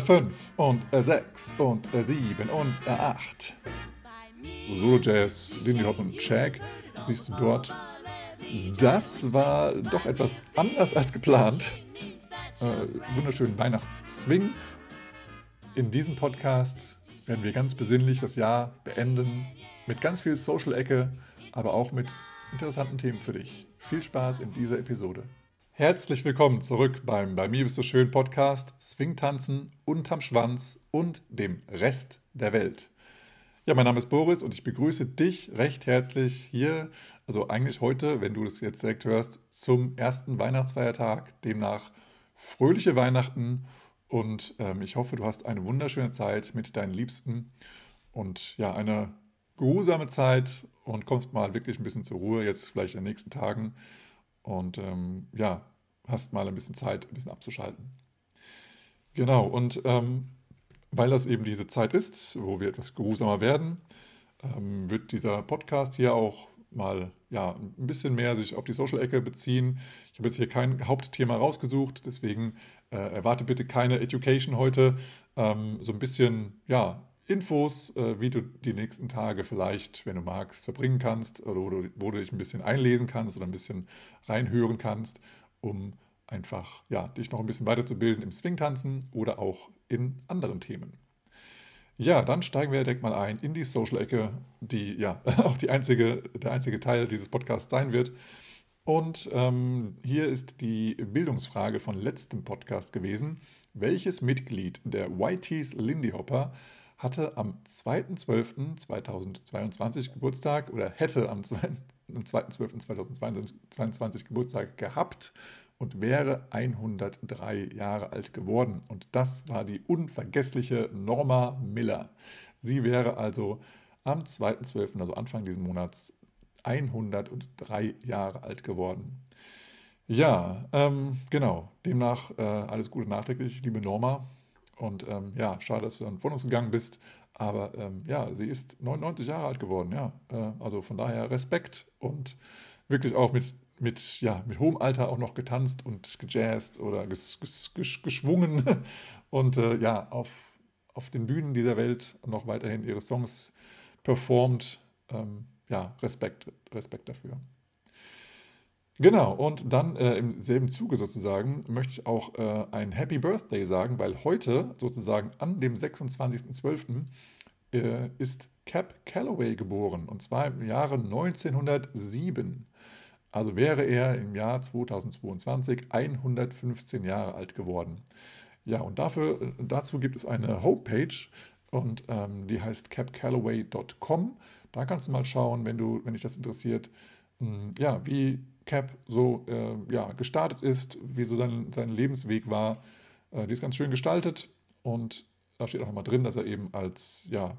5 und 6 und 7 und 8. Solo Jazz, Lindy Hop und Shag siehst du dort. Das war doch etwas anders als geplant. Äh, wunderschönen Weihnachtsswing. In diesem Podcast werden wir ganz besinnlich das Jahr beenden mit ganz viel Social-Ecke, aber auch mit interessanten Themen für dich. Viel Spaß in dieser Episode. Herzlich willkommen zurück beim Bei mir bist du schön Podcast Swingtanzen unterm Schwanz und dem Rest der Welt. Ja, mein Name ist Boris und ich begrüße dich recht herzlich hier, also eigentlich heute, wenn du das jetzt direkt hörst, zum ersten Weihnachtsfeiertag. Demnach fröhliche Weihnachten und ähm, ich hoffe, du hast eine wunderschöne Zeit mit deinen Liebsten und ja, eine geruhsame Zeit und kommst mal wirklich ein bisschen zur Ruhe jetzt vielleicht in den nächsten Tagen und ähm, ja, hast mal ein bisschen Zeit, ein bisschen abzuschalten. Genau, und ähm, weil das eben diese Zeit ist, wo wir etwas geruhsamer werden, ähm, wird dieser Podcast hier auch mal ja, ein bisschen mehr sich auf die Social-Ecke beziehen. Ich habe jetzt hier kein Hauptthema rausgesucht, deswegen äh, erwarte bitte keine Education heute. Ähm, so ein bisschen, ja, Infos, äh, wie du die nächsten Tage vielleicht, wenn du magst, verbringen kannst oder wo du, wo du dich ein bisschen einlesen kannst oder ein bisschen reinhören kannst, um einfach ja, dich noch ein bisschen weiterzubilden im Swingtanzen oder auch in anderen Themen. Ja, dann steigen wir direkt mal ein in die Social-Ecke, die ja auch die einzige, der einzige Teil dieses Podcasts sein wird. Und ähm, hier ist die Bildungsfrage von letztem Podcast gewesen. Welches Mitglied der YTs Lindy Hopper hatte am 2.12.2022 Geburtstag oder hätte am 2.12.2022 Geburtstag gehabt und wäre 103 Jahre alt geworden. Und das war die unvergessliche Norma Miller. Sie wäre also am 2.12., also Anfang dieses Monats, 103 Jahre alt geworden. Ja, ähm, genau. Demnach äh, alles Gute nachträglich, liebe Norma. Und ähm, ja, schade, dass du dann von uns gegangen bist. Aber ähm, ja, sie ist 99 Jahre alt geworden, ja. Äh, also von daher Respekt und wirklich auch mit, mit, ja, mit hohem Alter auch noch getanzt und gejazzt oder ges, ges, ges, geschwungen und äh, ja, auf, auf den Bühnen dieser Welt noch weiterhin ihre Songs performt. Ähm, ja, Respekt, Respekt dafür. Genau, und dann äh, im selben Zuge sozusagen möchte ich auch äh, ein Happy Birthday sagen, weil heute sozusagen an dem 26.12. Äh, ist Cap Calloway geboren und zwar im Jahre 1907. Also wäre er im Jahr 2022 115 Jahre alt geworden. Ja, und dafür, äh, dazu gibt es eine Homepage und ähm, die heißt capcalloway.com. Da kannst du mal schauen, wenn, du, wenn dich das interessiert, mh, hm, ja, wie Cap so äh, ja, gestartet ist, wie so sein, sein Lebensweg war. Äh, die ist ganz schön gestaltet und da steht auch nochmal drin, dass er eben als, ja,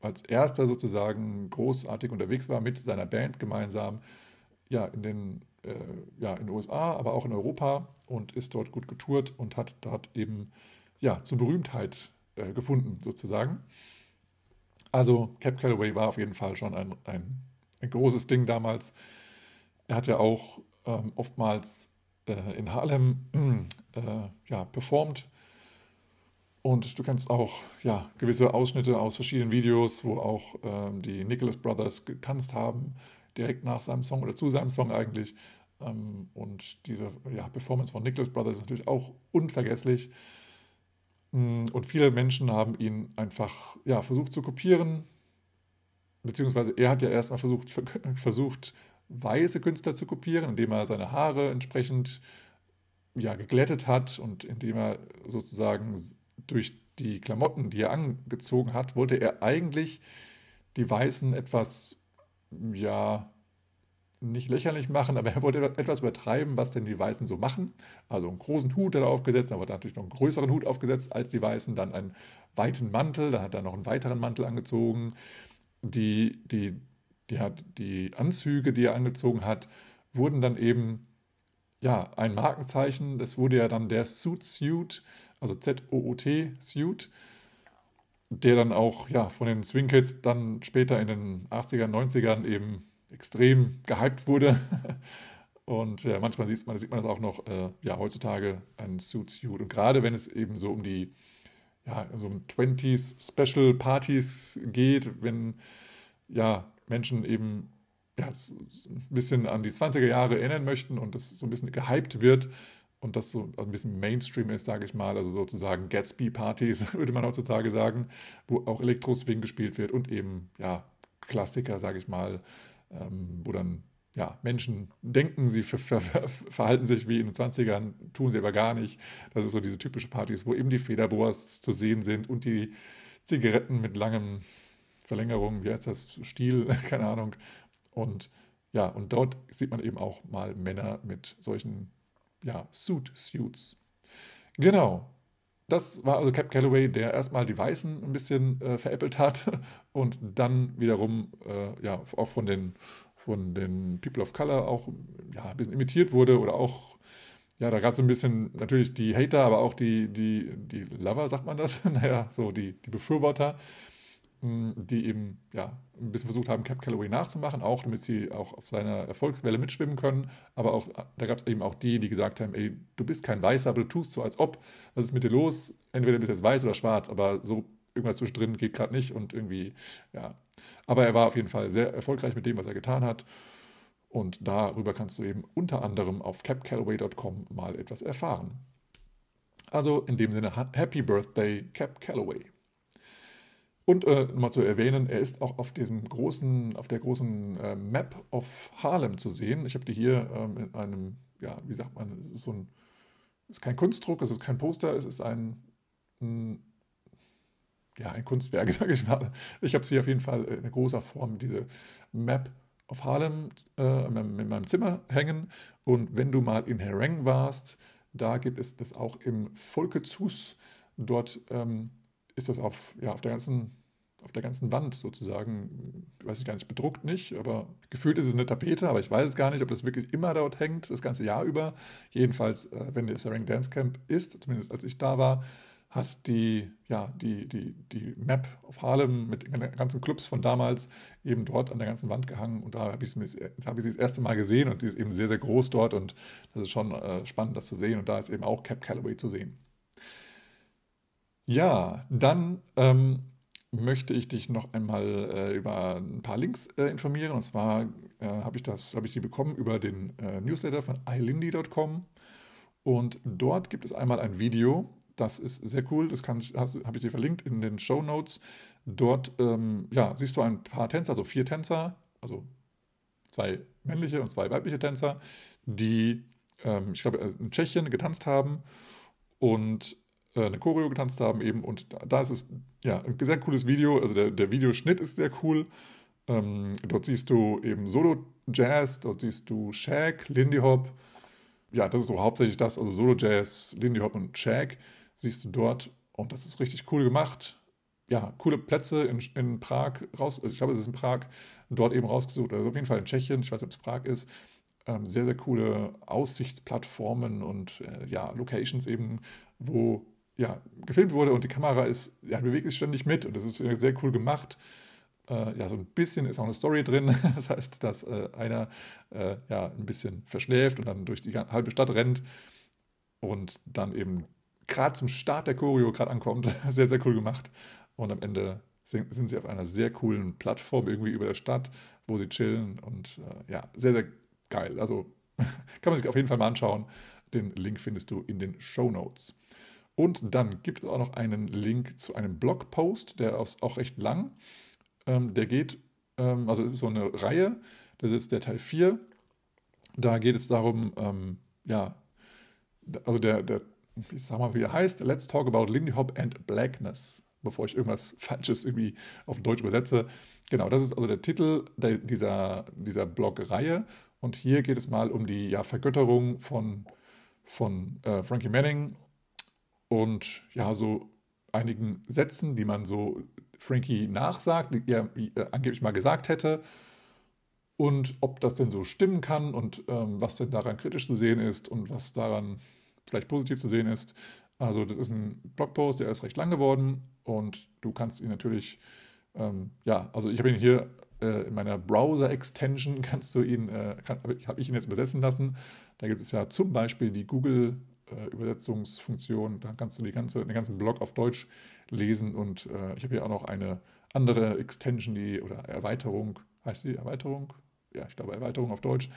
als erster sozusagen großartig unterwegs war mit seiner Band gemeinsam ja, in den äh, ja, in den USA, aber auch in Europa und ist dort gut getourt und hat dort eben ja, zur Berühmtheit äh, gefunden sozusagen. Also Cap Calloway war auf jeden Fall schon ein, ein, ein großes Ding damals er hat ja auch ähm, oftmals äh, in Harlem äh, ja, performt. Und du kannst auch ja, gewisse Ausschnitte aus verschiedenen Videos, wo auch ähm, die Nicholas Brothers getanzt haben, direkt nach seinem Song oder zu seinem Song eigentlich. Ähm, und diese ja, Performance von Nicholas Brothers ist natürlich auch unvergesslich. Mm, und viele Menschen haben ihn einfach ja, versucht zu kopieren. Beziehungsweise er hat ja erstmal versucht, versucht weiße Künstler zu kopieren, indem er seine Haare entsprechend ja, geglättet hat und indem er sozusagen durch die Klamotten, die er angezogen hat, wollte er eigentlich die Weißen etwas, ja, nicht lächerlich machen, aber er wollte etwas übertreiben, was denn die Weißen so machen. Also einen großen Hut hat er aufgesetzt, aber natürlich noch einen größeren Hut aufgesetzt als die Weißen, dann einen weiten Mantel, dann hat er noch einen weiteren Mantel angezogen. Die, die die, hat, die Anzüge, die er angezogen hat, wurden dann eben ja, ein Markenzeichen. Das wurde ja dann der Suit Suit, also Z-O-O-T Suit, der dann auch ja, von den Swing Kids dann später in den 80er, 90ern eben extrem gehypt wurde. Und ja, manchmal sieht man, sieht man das auch noch äh, ja, heutzutage, ein Suit Suit. Und gerade wenn es eben so um die ja, so um 20s Special Partys geht, wenn ja, Menschen eben ja, ein bisschen an die 20er Jahre erinnern möchten und das so ein bisschen gehypt wird und das so ein bisschen Mainstream ist, sage ich mal, also sozusagen Gatsby-Partys, würde man heutzutage sagen, wo auch Elektro-Swing gespielt wird und eben, ja, Klassiker, sage ich mal, ähm, wo dann ja, Menschen denken, sie ver ver verhalten sich wie in den 20ern, tun sie aber gar nicht. Das ist so diese typische Partys, wo eben die Federboas zu sehen sind und die Zigaretten mit langem Verlängerung, wie heißt das, Stiel, keine Ahnung. Und ja, und dort sieht man eben auch mal Männer mit solchen ja, Suit-Suits. Genau. Das war also Cap Calloway, der erstmal die Weißen ein bisschen äh, veräppelt hat und dann wiederum äh, ja, auch von den, von den People of Color auch ja, ein bisschen imitiert wurde oder auch, ja, da gab es so ein bisschen natürlich die Hater, aber auch die, die, die Lover, sagt man das? naja, so die, die Befürworter, die eben ja, ein bisschen versucht haben, Cap Calloway nachzumachen, auch damit sie auch auf seiner Erfolgswelle mitschwimmen können. Aber auch da gab es eben auch die, die gesagt haben, ey, du bist kein Weißer, aber du tust so, als ob. Was ist mit dir los? Entweder bist du jetzt weiß oder schwarz, aber so irgendwas zwischendrin geht gerade nicht und irgendwie, ja. Aber er war auf jeden Fall sehr erfolgreich mit dem, was er getan hat. Und darüber kannst du eben unter anderem auf capcalloway.com mal etwas erfahren. Also in dem Sinne, Happy Birthday, Cap Calloway. Und äh, mal zu erwähnen, er ist auch auf diesem großen, auf der großen äh, Map of Harlem zu sehen. Ich habe die hier ähm, in einem, ja, wie sagt man, es ist so ein, es ist kein Kunstdruck, es ist kein Poster, es ist ein, ein ja, ein Kunstwerk, sage ich mal. Ich habe sie auf jeden Fall in großer Form, diese Map of Harlem, äh, in meinem Zimmer hängen. Und wenn du mal in Hereng warst, da gibt es das auch im Volkezhus. Dort ähm, ist das auf, ja, auf der ganzen auf der ganzen Wand sozusagen, weiß ich gar nicht, bedruckt nicht, aber gefühlt ist es eine Tapete, aber ich weiß es gar nicht, ob das wirklich immer dort hängt, das ganze Jahr über. Jedenfalls, äh, wenn der Sarang Dance Camp ist, zumindest als ich da war, hat die, ja, die, die, die Map auf Harlem mit den ganzen Clubs von damals eben dort an der ganzen Wand gehangen und da habe ich, hab ich sie das erste Mal gesehen und die ist eben sehr, sehr groß dort und das ist schon äh, spannend, das zu sehen und da ist eben auch Cap Calloway zu sehen. Ja, dann ähm, möchte ich dich noch einmal äh, über ein paar Links äh, informieren. Und zwar äh, habe ich, hab ich die bekommen über den äh, Newsletter von ilindy.com. Und dort gibt es einmal ein Video, das ist sehr cool, das habe ich dir verlinkt in den Show Notes. Dort ähm, ja, siehst du ein paar Tänzer, also vier Tänzer, also zwei männliche und zwei weibliche Tänzer, die, ähm, ich glaube, in Tschechien getanzt haben. Und äh, eine Choreo getanzt haben eben und da ist es ja ein sehr cooles Video, also der, der Videoschnitt ist sehr cool. Ähm, dort siehst du eben Solo-Jazz, dort siehst du Shag, Lindy Hop, ja, das ist so hauptsächlich das, also Solo-Jazz, Lindy Hop und Shag siehst du dort und das ist richtig cool gemacht. Ja, coole Plätze in, in Prag raus, also ich glaube, es ist in Prag, dort eben rausgesucht, also auf jeden Fall in Tschechien, ich weiß nicht, ob es Prag ist. Ähm, sehr, sehr coole Aussichtsplattformen und äh, ja, Locations eben, wo ja, gefilmt wurde und die Kamera ist, ja, bewegt sich ständig mit und das ist sehr cool gemacht. Äh, ja, so ein bisschen ist auch eine Story drin. Das heißt, dass äh, einer äh, ja ein bisschen verschläft und dann durch die halbe Stadt rennt und dann eben gerade zum Start der Choreo gerade ankommt. Sehr, sehr cool gemacht. Und am Ende sind, sind, sie auf einer sehr coolen Plattform irgendwie über der Stadt, wo sie chillen und äh, ja, sehr, sehr geil. Also kann man sich auf jeden Fall mal anschauen. Den Link findest du in den Show Notes. Und dann gibt es auch noch einen Link zu einem Blogpost, der ist auch recht lang. Ähm, der geht, ähm, also es ist so eine Reihe, das ist der Teil 4. Da geht es darum, ähm, ja, also der, der, wie sag mal, wie er heißt, Let's Talk About Lindy Hop and Blackness, bevor ich irgendwas Falsches irgendwie auf Deutsch übersetze. Genau, das ist also der Titel der, dieser, dieser Blog-Reihe. Und hier geht es mal um die ja, Vergötterung von, von äh, Frankie Manning und ja, so einigen Sätzen, die man so Frankie nachsagt, die er angeblich mal gesagt hätte. Und ob das denn so stimmen kann und ähm, was denn daran kritisch zu sehen ist und was daran vielleicht positiv zu sehen ist. Also das ist ein Blogpost, der ist recht lang geworden und du kannst ihn natürlich, ähm, ja, also ich habe ihn hier äh, in meiner Browser-Extension, kannst du ihn, äh, habe ich ihn jetzt übersetzen lassen. Da gibt es ja zum Beispiel die Google äh, Übersetzungsfunktion. Da kannst du die ganze, den ganzen Blog auf Deutsch lesen und äh, ich habe hier auch noch eine andere Extension, die oder Erweiterung, heißt die Erweiterung? Ja, ich glaube Erweiterung auf Deutsch.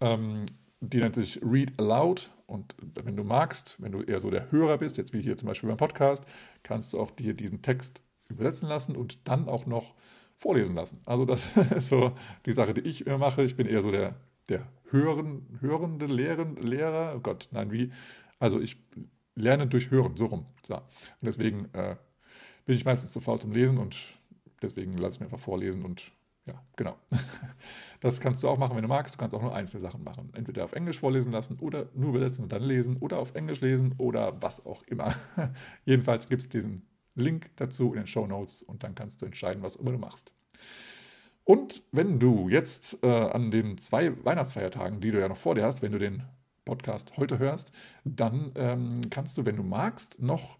Ähm, die nennt sich Read Aloud und wenn du magst, wenn du eher so der Hörer bist, jetzt wie hier zum Beispiel beim Podcast, kannst du auch dir diesen Text übersetzen lassen und dann auch noch vorlesen lassen. Also das ist so die Sache, die ich immer mache. Ich bin eher so der, der Hören, hörende Lehren, Lehrer. Oh Gott, nein, wie? Also ich lerne durch Hören, so rum. So. Und deswegen äh, bin ich meistens zu faul zum Lesen und deswegen lasse ich mir einfach vorlesen und ja, genau. Das kannst du auch machen, wenn du magst. Du kannst auch nur einzelne Sachen machen. Entweder auf Englisch vorlesen lassen oder nur übersetzen und dann lesen oder auf Englisch lesen oder was auch immer. Jedenfalls gibt es diesen Link dazu in den Show Notes und dann kannst du entscheiden, was immer du machst. Und wenn du jetzt äh, an den zwei Weihnachtsfeiertagen, die du ja noch vor dir hast, wenn du den Podcast heute hörst, dann ähm, kannst du, wenn du magst, noch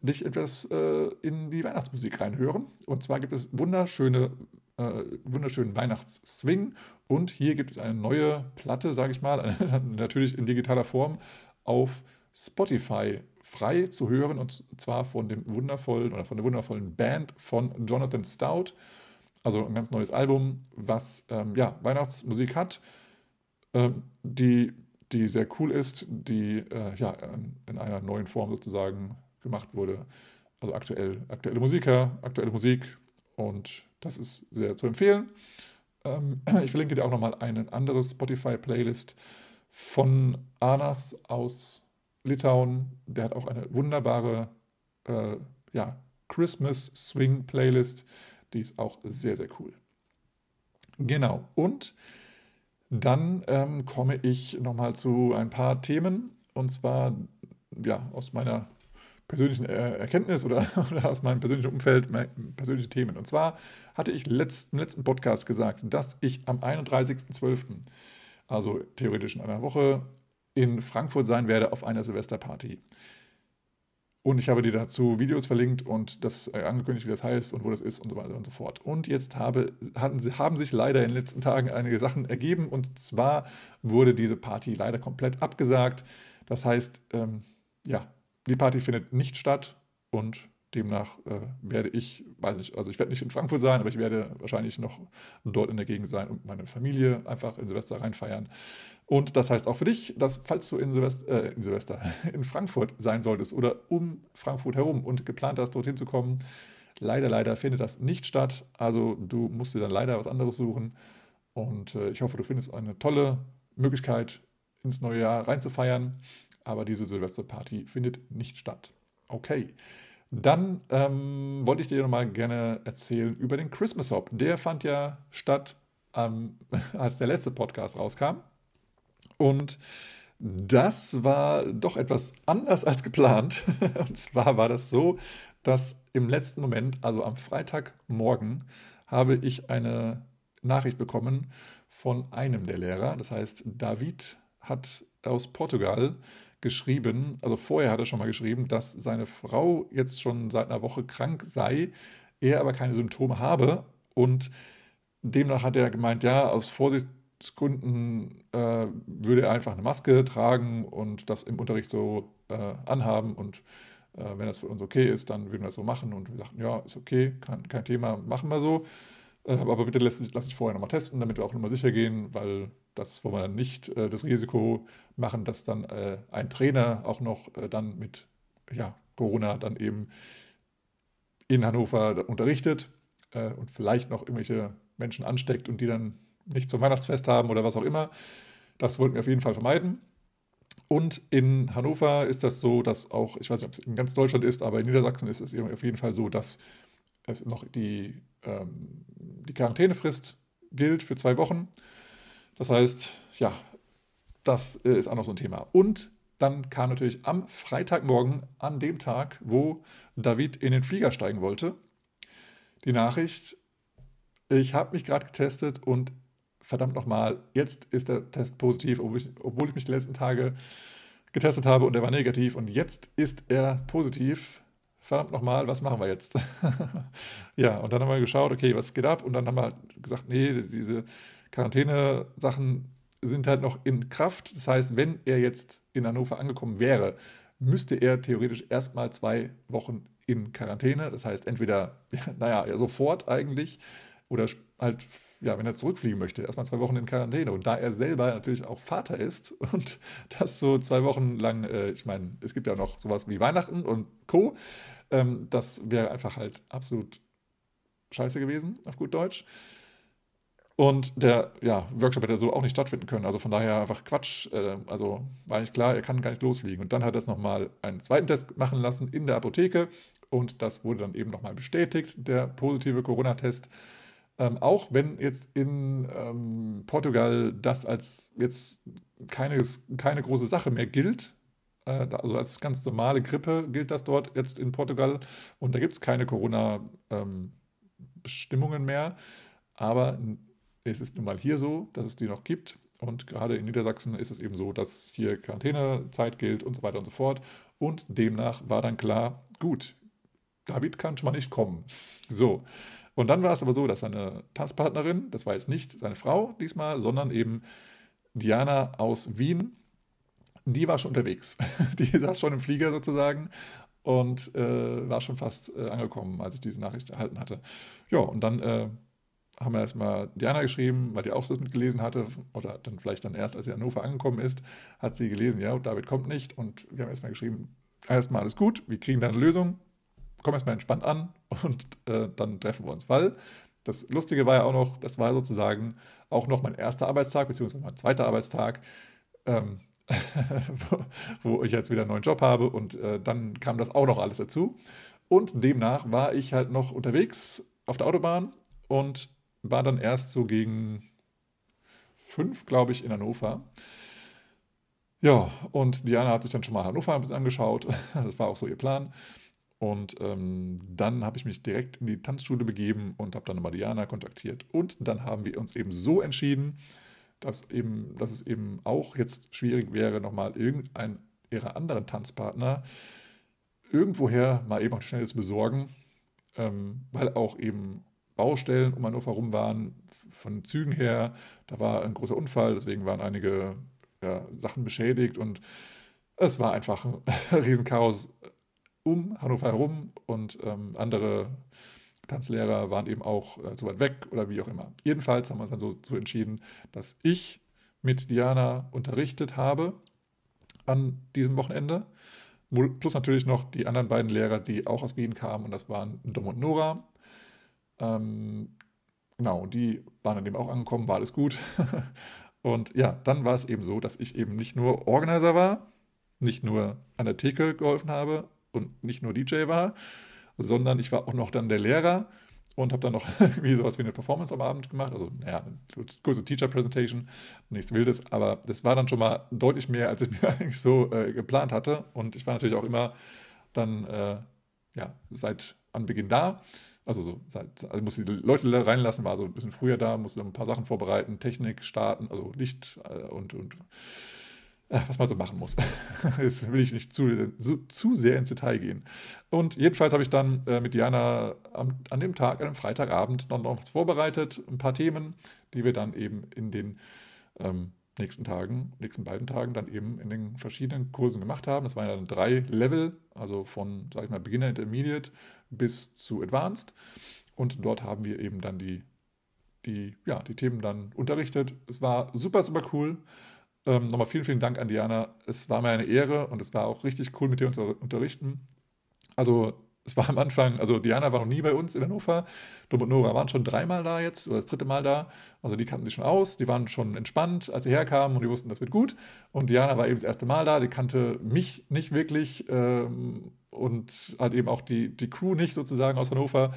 dich etwas äh, in die Weihnachtsmusik reinhören. Und zwar gibt es wunderschöne, äh, wunderschönen Weihnachtsswing. Und hier gibt es eine neue Platte, sage ich mal, natürlich in digitaler Form auf Spotify frei zu hören und zwar von dem wundervollen oder von der wundervollen Band von Jonathan Stout. Also ein ganz neues Album, was ähm, ja, Weihnachtsmusik hat, ähm, die, die sehr cool ist, die äh, ja, in einer neuen Form sozusagen gemacht wurde. Also aktuell, aktuelle Musiker, aktuelle Musik und das ist sehr zu empfehlen. Ähm, ich verlinke dir auch nochmal eine andere Spotify-Playlist von Anas aus Litauen. Der hat auch eine wunderbare äh, ja, Christmas Swing Playlist. Die ist auch sehr, sehr cool. Genau. Und dann ähm, komme ich nochmal zu ein paar Themen. Und zwar ja, aus meiner persönlichen Erkenntnis oder, oder, aus meinem persönlichen Umfeld, persönliche Themen. Und zwar hatte ich letzt, im letzten Podcast gesagt, dass ich am 31.12., also theoretisch in einer Woche, in Frankfurt sein werde auf einer Silvesterparty. Und ich habe dir dazu Videos verlinkt und das äh, angekündigt, wie das heißt und wo das ist und so weiter und so fort. Und jetzt habe, hatten, haben sich leider in den letzten Tagen einige Sachen ergeben und zwar wurde diese Party leider komplett abgesagt. Das heißt, ähm, ja, die Party findet nicht statt und Demnach äh, werde ich, weiß nicht, also ich werde nicht in Frankfurt sein, aber ich werde wahrscheinlich noch dort in der Gegend sein und meine Familie einfach in Silvester reinfeiern. Und das heißt auch für dich, dass falls du in Silvester, äh, in, Silvester in Frankfurt sein solltest oder um Frankfurt herum und geplant hast, dorthin zu kommen, leider, leider findet das nicht statt. Also du musst dir dann leider was anderes suchen. Und äh, ich hoffe, du findest eine tolle Möglichkeit, ins neue Jahr reinzufeiern. Aber diese Silvesterparty findet nicht statt. Okay. Dann ähm, wollte ich dir nochmal gerne erzählen über den Christmas Hop. Der fand ja statt, ähm, als der letzte Podcast rauskam. Und das war doch etwas anders als geplant. Und zwar war das so, dass im letzten Moment, also am Freitagmorgen, habe ich eine Nachricht bekommen von einem der Lehrer. Das heißt, David hat aus Portugal geschrieben, also vorher hat er schon mal geschrieben, dass seine Frau jetzt schon seit einer Woche krank sei, er aber keine Symptome habe. Und demnach hat er gemeint, ja, aus Vorsichtsgründen äh, würde er einfach eine Maske tragen und das im Unterricht so äh, anhaben. Und äh, wenn das für uns okay ist, dann würden wir das so machen. Und wir sagten, ja, ist okay, kein, kein Thema, machen wir so. Äh, aber bitte lass, lass dich vorher nochmal testen, damit wir auch nochmal sicher gehen, weil das wollen wir nicht äh, das Risiko machen, dass dann äh, ein Trainer auch noch äh, dann mit ja, Corona dann eben in Hannover unterrichtet äh, und vielleicht noch irgendwelche Menschen ansteckt und die dann nicht zum Weihnachtsfest haben oder was auch immer. Das wollten wir auf jeden Fall vermeiden. Und in Hannover ist das so, dass auch, ich weiß nicht, ob es in ganz Deutschland ist, aber in Niedersachsen ist es auf jeden Fall so, dass es noch die, ähm, die Quarantänefrist gilt für zwei Wochen. Das heißt, ja, das äh, ist auch noch so ein Thema. Und dann kam natürlich am Freitagmorgen, an dem Tag, wo David in den Flieger steigen wollte, die Nachricht, ich habe mich gerade getestet und verdammt nochmal, jetzt ist der Test positiv, obwohl ich, obwohl ich mich die letzten Tage getestet habe und er war negativ und jetzt ist er positiv. Verdammt nochmal, was machen wir jetzt? ja, und dann haben wir geschaut, okay, was geht ab? Und dann haben wir gesagt, nee, diese Quarantäne-Sachen sind halt noch in Kraft. Das heißt, wenn er jetzt in Hannover angekommen wäre, müsste er theoretisch erstmal zwei Wochen in Quarantäne. Das heißt, entweder, ja, naja, sofort eigentlich oder halt, ja, wenn er zurückfliegen möchte, erstmal zwei Wochen in Quarantäne. Und da er selber natürlich auch Vater ist und das so zwei Wochen lang, äh, ich meine, es gibt ja noch sowas wie Weihnachten und Co., ähm, das wäre einfach halt absolut scheiße gewesen, auf gut Deutsch. Und der ja, Workshop hätte so auch nicht stattfinden können. Also von daher einfach Quatsch. Äh, also war eigentlich klar, er kann gar nicht losfliegen. Und dann hat er es nochmal einen zweiten Test machen lassen in der Apotheke. Und das wurde dann eben nochmal bestätigt, der positive Corona-Test. Ähm, auch wenn jetzt in ähm, Portugal das als jetzt keine, keine große Sache mehr gilt, also als ganz normale Grippe gilt das dort jetzt in Portugal und da gibt es keine Corona-Bestimmungen ähm, mehr. Aber es ist nun mal hier so, dass es die noch gibt. Und gerade in Niedersachsen ist es eben so, dass hier Quarantänezeit gilt und so weiter und so fort. Und demnach war dann klar, gut, David kann schon mal nicht kommen. So. Und dann war es aber so, dass seine Tanzpartnerin, das war jetzt nicht seine Frau diesmal, sondern eben Diana aus Wien, die war schon unterwegs. Die saß schon im Flieger sozusagen und äh, war schon fast äh, angekommen, als ich diese Nachricht erhalten hatte. Ja, und dann äh, haben wir erstmal Diana geschrieben, weil die auch das mitgelesen hatte, oder dann vielleicht dann erst, als sie in Hannover angekommen ist, hat sie gelesen, ja, David kommt nicht. Und wir haben erstmal geschrieben, erstmal alles gut, wir kriegen da eine Lösung, komm erstmal entspannt an und äh, dann treffen wir uns. Weil das Lustige war ja auch noch, das war sozusagen auch noch mein erster Arbeitstag, beziehungsweise mein zweiter Arbeitstag, ähm, wo, ich jetzt wieder einen neuen Job habe und äh, dann kam das auch noch alles dazu. Und demnach war ich halt noch unterwegs auf der Autobahn und war dann erst so gegen fünf, glaube ich, in Hannover. Ja, und Diana hat sich dann schon mal Hannover ein bisschen angeschaut. Das war auch so ihr Plan. Und ähm, dann habe ich mich direkt in die Tanzschule begeben und habe dann nochmal Diana kontaktiert. Und dann haben wir uns eben so entschieden, dass, eben, dass es eben auch jetzt schwierig wäre, nochmal irgendeinen ihrer anderen Tanzpartner irgendwoher mal eben schnell zu besorgen, ähm, weil auch eben Baustellen um Hannover herum waren, von Zügen her. Da war ein großer Unfall, deswegen waren einige ja, Sachen beschädigt und es war einfach ein Riesenchaos um Hannover herum und ähm, andere Tanzlehrer waren eben auch äh, zu weit weg oder wie auch immer. Jedenfalls haben wir uns dann so, so entschieden, dass ich mit Diana unterrichtet habe an diesem Wochenende. Plus natürlich noch die anderen beiden Lehrer, die auch aus Wien kamen, und das waren Dom und Nora. Ähm, genau, die waren dann eben auch angekommen, war alles gut. und ja, dann war es eben so, dass ich eben nicht nur Organizer war, nicht nur an der Theke geholfen habe und nicht nur DJ war, sondern ich war auch noch dann der Lehrer und habe dann noch irgendwie sowas wie eine Performance am Abend gemacht. Also, naja, eine kurze Teacher Presentation, nichts Wildes, aber das war dann schon mal deutlich mehr, als ich mir eigentlich so äh, geplant hatte. Und ich war natürlich auch immer dann, äh, ja, seit Anbeginn da also so, also musste die Leute reinlassen, war so ein bisschen früher da, musste ein paar Sachen vorbereiten, Technik starten, also Licht äh, und, und was man so machen muss. Jetzt will ich nicht zu, zu, zu, sehr ins Detail gehen. Und jedenfalls habe ich dann äh, mit Diana am, an dem Tag, einem Freitagabend, noch, noch was vorbereitet, ein paar Themen, die wir dann eben in den ähm, nächsten Tagen, nächsten beiden Tagen dann eben in den verschiedenen Kursen gemacht haben. Das waren dann drei Level, also von, sage ich mal, Beginner, Intermediate bis zu Advanced. Und dort haben wir eben dann die, die, ja, die Themen dann unterrichtet. Es war super, super cool. Ähm, nochmal vielen, vielen Dank an Diana. Es war mir eine Ehre und es war auch richtig cool, mit dir zu unterrichten. Also es war am Anfang, also Diana war noch nie bei uns in Hannover. Dom und Nora waren schon dreimal da jetzt oder das dritte Mal da. Also die kannten sich schon aus, die waren schon entspannt, als sie herkamen und die wussten, das wird gut. Und Diana war eben das erste Mal da, die kannte mich nicht wirklich ähm, und halt eben auch die, die Crew nicht sozusagen aus Hannover.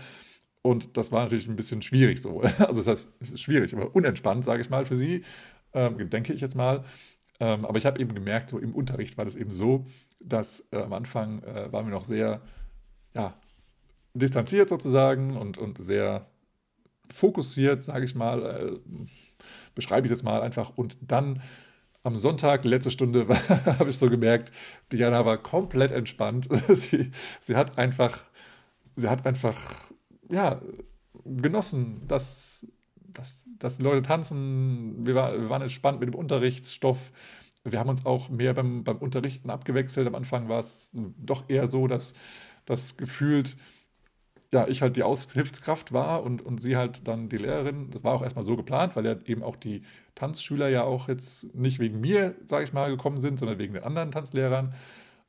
Und das war natürlich ein bisschen schwierig so. Also das heißt, es ist schwierig, aber unentspannt, sage ich mal, für sie, ähm, denke ich jetzt mal. Ähm, aber ich habe eben gemerkt, so im Unterricht war das eben so, dass äh, am Anfang äh, waren wir noch sehr ja, distanziert sozusagen und, und sehr fokussiert, sage ich mal, äh, beschreibe ich jetzt mal einfach. Und dann am Sonntag, letzte Stunde, habe ich so gemerkt, Diana war komplett entspannt. sie, sie hat einfach, sie hat einfach, ja, genossen, dass, dass, dass Leute tanzen. Wir, war, wir waren entspannt mit dem Unterrichtsstoff. Wir haben uns auch mehr beim, beim Unterrichten abgewechselt. Am Anfang war es doch eher so, dass das gefühlt ja, ich halt die Aushilfskraft war und, und sie halt dann die Lehrerin. Das war auch erstmal so geplant, weil ja eben auch die Tanzschüler ja auch jetzt nicht wegen mir, sage ich mal, gekommen sind, sondern wegen den anderen Tanzlehrern.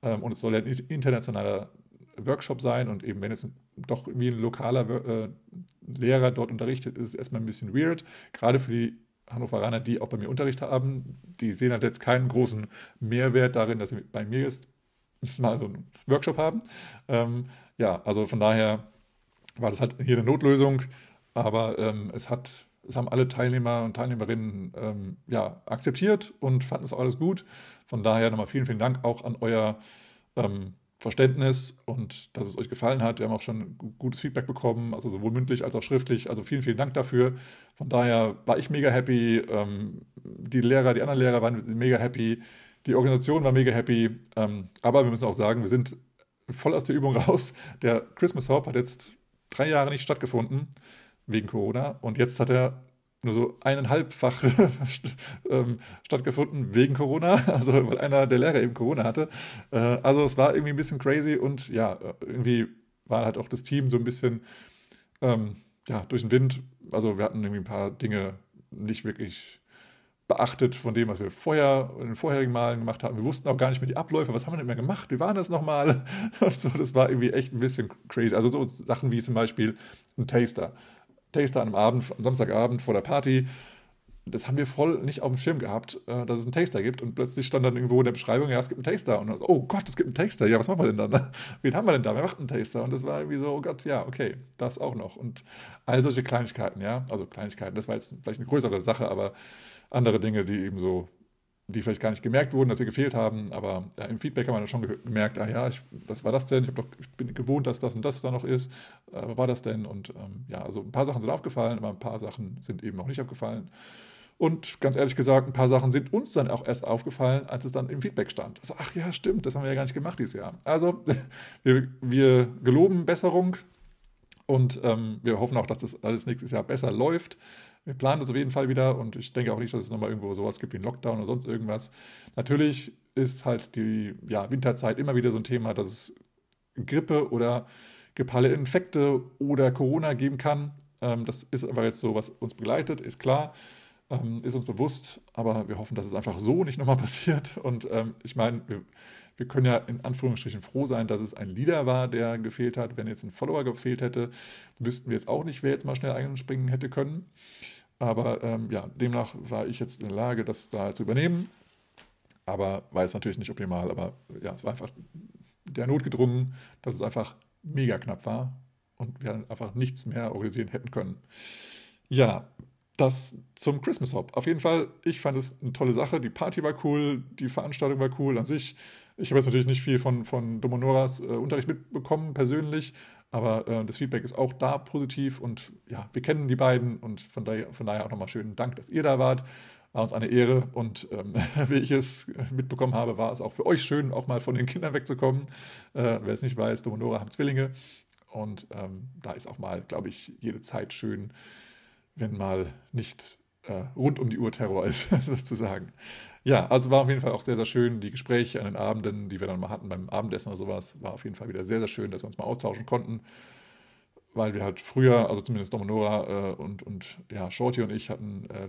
Ähm, und es soll ja ein internationaler Workshop sein und eben wenn es doch wie ein lokaler äh, Lehrer dort unterrichtet, ist es erstmal ein bisschen weird. Gerade für die Hannoveraner, die auch bei mir Unterricht haben, die sehen halt jetzt keinen großen Mehrwert darin, dass sie bei mir jetzt mal so einen Workshop haben. Ähm, ja, also von daher war das halt hier eine Notlösung, aber ähm, es hat, es haben alle Teilnehmer und Teilnehmerinnen ähm, ja, akzeptiert und fanden es auch alles gut. Von daher nochmal vielen, vielen Dank auch an euer ähm, Verständnis und dass es euch gefallen hat. Wir haben auch schon gutes Feedback bekommen, also sowohl mündlich als auch schriftlich. Also vielen, vielen Dank dafür. Von daher war ich mega happy. Ähm, die Lehrer, die anderen Lehrer waren mega happy. Die Organisation war mega happy. Ähm, aber wir müssen auch sagen, wir sind voll aus der Übung raus. Der Christmas Hop hat jetzt drei Jahre nicht stattgefunden wegen Corona und jetzt hat er nur so eineinhalbfach ähm, stattgefunden wegen Corona, also weil einer der Lehrer eben Corona hatte. Äh, also es war irgendwie ein bisschen crazy und ja, irgendwie war halt auch das Team so ein bisschen ähm, ja, durch den Wind. Also wir hatten irgendwie ein paar Dinge nicht wirklich beachtet von dem, was wir vorher in den vorherigen Malen gemacht haben. Wir wussten auch gar nicht mehr die Abläufe, was haben wir denn mehr gemacht, wie waren das nochmal? Und so, das war irgendwie echt ein bisschen crazy. Also so Sachen wie zum Beispiel ein Taster. Taster am Abend, am Samstagabend vor der Party. Das haben wir voll nicht auf dem Schirm gehabt, äh, dass es einen Taster gibt. Und plötzlich stand dann irgendwo in der Beschreibung, ja, es gibt einen Taster. Und dann so, oh Gott, es gibt einen Taster. Ja, was machen wir denn dann? Wen haben wir denn da? Wer macht einen Taster? Und das war irgendwie so, oh Gott, ja, okay, das auch noch. Und all solche Kleinigkeiten, ja. Also Kleinigkeiten, das war jetzt vielleicht eine größere Sache, aber andere Dinge, die eben so, die vielleicht gar nicht gemerkt wurden, dass sie gefehlt haben, aber ja, im Feedback haben wir dann schon gemerkt, ah ja, ich, was war das denn? Ich, doch, ich bin gewohnt, dass das und das da noch ist. Äh, was war das denn? Und ähm, ja, also ein paar Sachen sind aufgefallen, aber ein paar Sachen sind eben auch nicht aufgefallen. Und ganz ehrlich gesagt, ein paar Sachen sind uns dann auch erst aufgefallen, als es dann im Feedback stand. Also, ach ja, stimmt, das haben wir ja gar nicht gemacht dieses Jahr. Also, wir, wir geloben Besserung und ähm, wir hoffen auch, dass das alles nächstes Jahr besser läuft. Wir planen das auf jeden Fall wieder und ich denke auch nicht, dass es nochmal irgendwo sowas gibt wie ein Lockdown oder sonst irgendwas. Natürlich ist halt die ja, Winterzeit immer wieder so ein Thema, dass es Grippe oder grippale Infekte oder Corona geben kann. Ähm, das ist aber jetzt so, was uns begleitet, ist klar, ähm, ist uns bewusst, aber wir hoffen, dass es einfach so nicht nochmal passiert. Und ähm, ich meine, wir, wir können ja in Anführungsstrichen froh sein, dass es ein Leader war, der gefehlt hat. Wenn jetzt ein Follower gefehlt hätte, wüssten wir jetzt auch nicht, wer jetzt mal schnell einspringen hätte können. Aber ähm, ja, demnach war ich jetzt in der Lage, das da zu übernehmen. Aber war jetzt natürlich nicht optimal, aber ja, es war einfach der Not gedrungen, dass es einfach mega knapp war und wir einfach nichts mehr organisieren hätten können. Ja, das zum Christmas Hop. Auf jeden Fall, ich fand es eine tolle Sache. Die Party war cool, die Veranstaltung war cool an sich. Ich habe jetzt natürlich nicht viel von, von Domonoras äh, Unterricht mitbekommen, persönlich, aber äh, das Feedback ist auch da positiv und ja, wir kennen die beiden und von daher, von daher auch nochmal schönen Dank, dass ihr da wart. War uns eine Ehre und ähm, wie ich es mitbekommen habe, war es auch für euch schön, auch mal von den Kindern wegzukommen. Äh, wer es nicht weiß, Domonora haben Zwillinge und ähm, da ist auch mal, glaube ich, jede Zeit schön wenn mal nicht äh, rund um die Uhr Terror ist, sozusagen. Ja, also war auf jeden Fall auch sehr, sehr schön. Die Gespräche an den Abenden, die wir dann mal hatten beim Abendessen oder sowas, war auf jeden Fall wieder sehr, sehr schön, dass wir uns mal austauschen konnten. Weil wir halt früher, also zumindest Dominora äh, und, und ja, Shorty und ich hatten äh,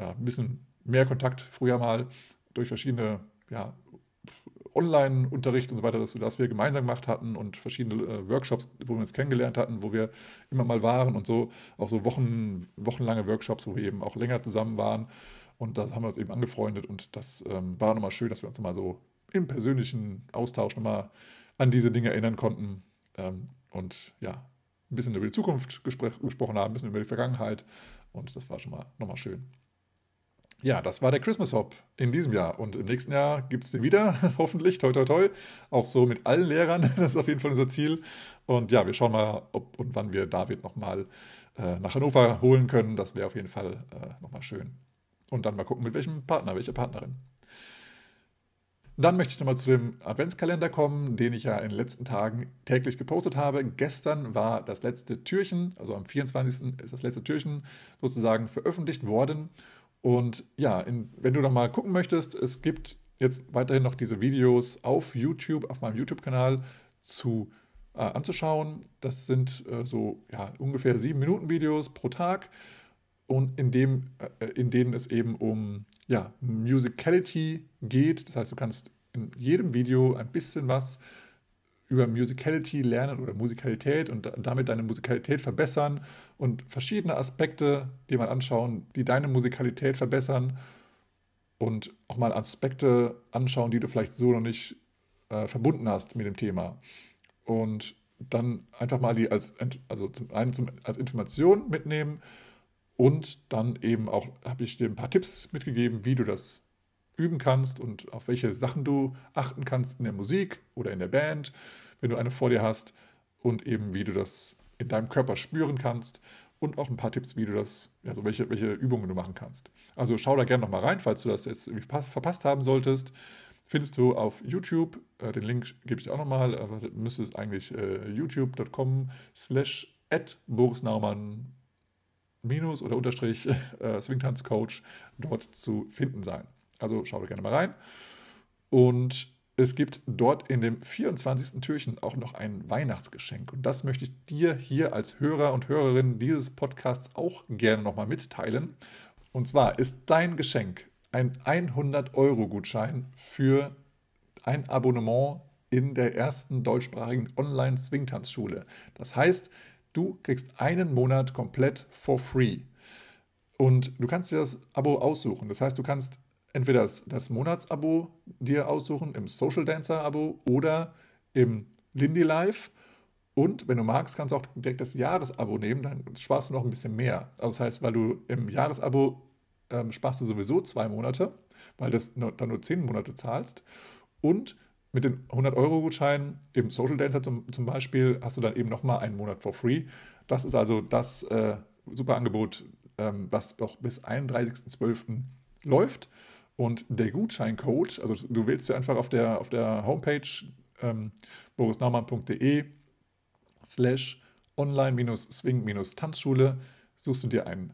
ja, ein bisschen mehr Kontakt früher mal durch verschiedene ja, Online-Unterricht und so weiter, dass, dass wir gemeinsam gemacht hatten und verschiedene äh, Workshops, wo wir uns kennengelernt hatten, wo wir immer mal waren und so, auch so Wochen, wochenlange Workshops, wo wir eben auch länger zusammen waren. Und das haben wir uns eben angefreundet und das ähm, war nochmal schön, dass wir uns mal so im persönlichen Austausch nochmal an diese Dinge erinnern konnten ähm, und ja, ein bisschen über die Zukunft gesprochen haben, ein bisschen über die Vergangenheit und das war schon mal nochmal schön. Ja, das war der Christmas Hop in diesem Jahr. Und im nächsten Jahr gibt es den wieder, hoffentlich, toi toi toi. Auch so mit allen Lehrern, das ist auf jeden Fall unser Ziel. Und ja, wir schauen mal, ob und wann wir David nochmal äh, nach Hannover holen können. Das wäre auf jeden Fall äh, nochmal schön. Und dann mal gucken, mit welchem Partner, welche Partnerin. Dann möchte ich nochmal zu dem Adventskalender kommen, den ich ja in den letzten Tagen täglich gepostet habe. Gestern war das letzte Türchen, also am 24. ist das letzte Türchen sozusagen veröffentlicht worden. Und ja, in, wenn du noch mal gucken möchtest, es gibt jetzt weiterhin noch diese Videos auf YouTube, auf meinem YouTube-Kanal zu äh, anzuschauen. Das sind äh, so ja, ungefähr sieben Minuten Videos pro Tag und in, dem, äh, in denen es eben um ja, Musicality geht. Das heißt, du kannst in jedem Video ein bisschen was über Musicality lernen oder Musikalität und damit deine Musikalität verbessern und verschiedene Aspekte dir mal anschauen, die deine Musikalität verbessern und auch mal Aspekte anschauen, die du vielleicht so noch nicht äh, verbunden hast mit dem Thema. Und dann einfach mal die als, also zum einen zum, als Information mitnehmen und dann eben auch habe ich dir ein paar Tipps mitgegeben, wie du das üben kannst und auf welche Sachen du achten kannst in der Musik oder in der Band, wenn du eine vor dir hast und eben wie du das in deinem Körper spüren kannst und auch ein paar Tipps, wie du das, also welche, welche Übungen du machen kannst. Also schau da gerne nochmal rein, falls du das jetzt verpasst haben solltest. Findest du auf YouTube, äh, den Link gebe ich auch nochmal, aber das müsste es eigentlich äh, youtube.com slash at Boris Naumann minus oder unterstrich äh, Swingtanzcoach dort zu finden sein. Also schau da gerne mal rein. Und es gibt dort in dem 24. Türchen auch noch ein Weihnachtsgeschenk. Und das möchte ich dir hier als Hörer und Hörerin dieses Podcasts auch gerne nochmal mitteilen. Und zwar ist dein Geschenk ein 100-Euro-Gutschein für ein Abonnement in der ersten deutschsprachigen Online-Swingtanzschule. Das heißt, du kriegst einen Monat komplett for free. Und du kannst dir das Abo aussuchen. Das heißt, du kannst entweder das, das Monatsabo dir aussuchen im Social Dancer Abo oder im Lindy Live. Und wenn du magst, kannst du auch direkt das Jahresabo nehmen, dann sparst du noch ein bisschen mehr. Also das heißt, weil du im Jahresabo ähm, sparst du sowieso zwei Monate, weil du dann nur zehn Monate zahlst. Und mit den 100-Euro-Gutscheinen im Social Dancer zum, zum Beispiel hast du dann eben nochmal einen Monat for free. Das ist also das äh, super Angebot, ähm, was auch bis 31.12. läuft. Und der Gutscheincode, also du wählst ja einfach auf der, auf der Homepage ähm, borisnaumann.de slash online-swing-tanzschule, suchst du dir ein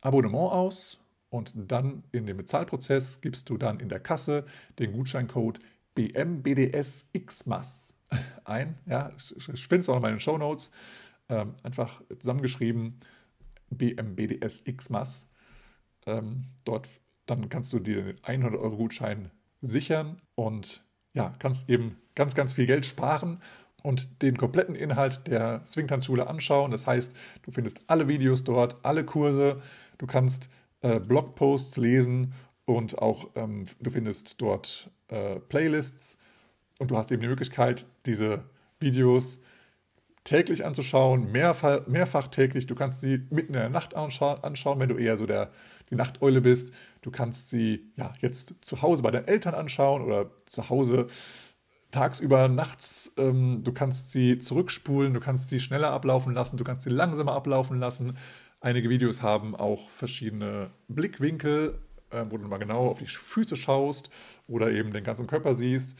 Abonnement aus und dann in dem Bezahlprozess gibst du dann in der Kasse den Gutscheincode BMBDSXMAS ein. Ja, ich finde es auch noch in meinen Show Notes. Ähm, einfach zusammengeschrieben BMBDSXMAS. Ähm, dort dann kannst du dir den 100 Euro Gutschein sichern und ja, kannst eben ganz, ganz viel Geld sparen und den kompletten Inhalt der Swingtanzschule anschauen. Das heißt, du findest alle Videos dort, alle Kurse, du kannst äh, Blogposts lesen und auch ähm, du findest dort äh, Playlists und du hast eben die Möglichkeit, diese Videos täglich anzuschauen, mehrfach, mehrfach täglich. Du kannst sie mitten in der Nacht anschauen, wenn du eher so der, die Nachteule bist. Du kannst sie ja, jetzt zu Hause bei deinen Eltern anschauen oder zu Hause tagsüber, nachts. Ähm, du kannst sie zurückspulen, du kannst sie schneller ablaufen lassen, du kannst sie langsamer ablaufen lassen. Einige Videos haben auch verschiedene Blickwinkel, äh, wo du mal genau auf die Füße schaust oder eben den ganzen Körper siehst.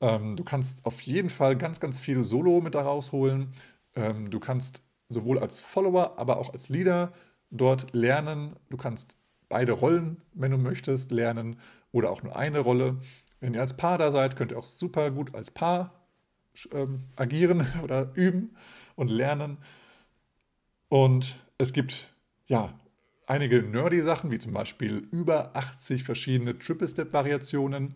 Ähm, du kannst auf jeden Fall ganz, ganz viel Solo mit da rausholen. Ähm, du kannst sowohl als Follower, aber auch als Leader dort lernen. Du kannst beide Rollen, wenn du möchtest, lernen oder auch nur eine Rolle. Wenn ihr als Paar da seid, könnt ihr auch super gut als Paar ähm, agieren oder üben und lernen. Und es gibt ja einige nerdy Sachen, wie zum Beispiel über 80 verschiedene Triple-Step-Variationen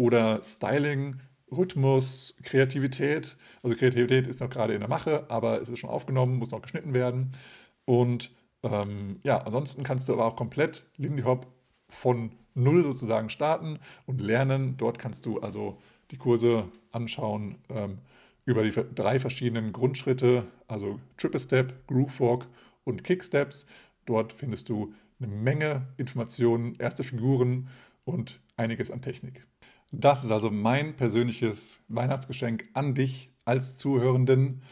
oder Styling, Rhythmus, Kreativität. Also Kreativität ist noch gerade in der Mache, aber es ist schon aufgenommen, muss noch geschnitten werden. Und ähm, ja, ansonsten kannst du aber auch komplett Lindy Hop von null sozusagen starten und lernen. Dort kannst du also die Kurse anschauen ähm, über die drei verschiedenen Grundschritte, also Triple Step, Groove Walk und Kick Steps. Dort findest du eine Menge Informationen, erste Figuren und einiges an Technik. Das ist also mein persönliches Weihnachtsgeschenk an dich als Zuhörenden.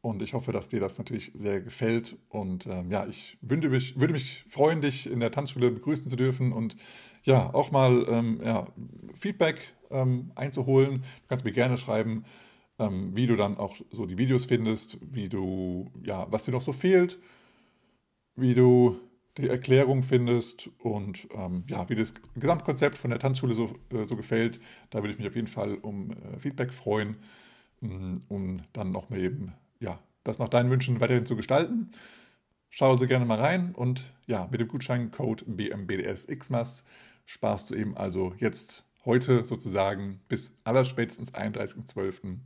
Und ich hoffe, dass dir das natürlich sehr gefällt. Und ähm, ja, ich würde mich, würde mich freuen, dich in der Tanzschule begrüßen zu dürfen und ja, auch mal ähm, ja, Feedback ähm, einzuholen. Du kannst mir gerne schreiben, ähm, wie du dann auch so die Videos findest, wie du, ja, was dir noch so fehlt, wie du die Erklärung findest und ähm, ja, wie das Gesamtkonzept von der Tanzschule so, äh, so gefällt. Da würde ich mich auf jeden Fall um äh, Feedback freuen, mm, um dann noch mal eben, ja, das nach deinen Wünschen weiterhin zu gestalten. Schau also gerne mal rein und ja, mit dem Gutscheincode BMBDSXMAS sparst du eben also jetzt heute sozusagen bis allerspätestens 31.12.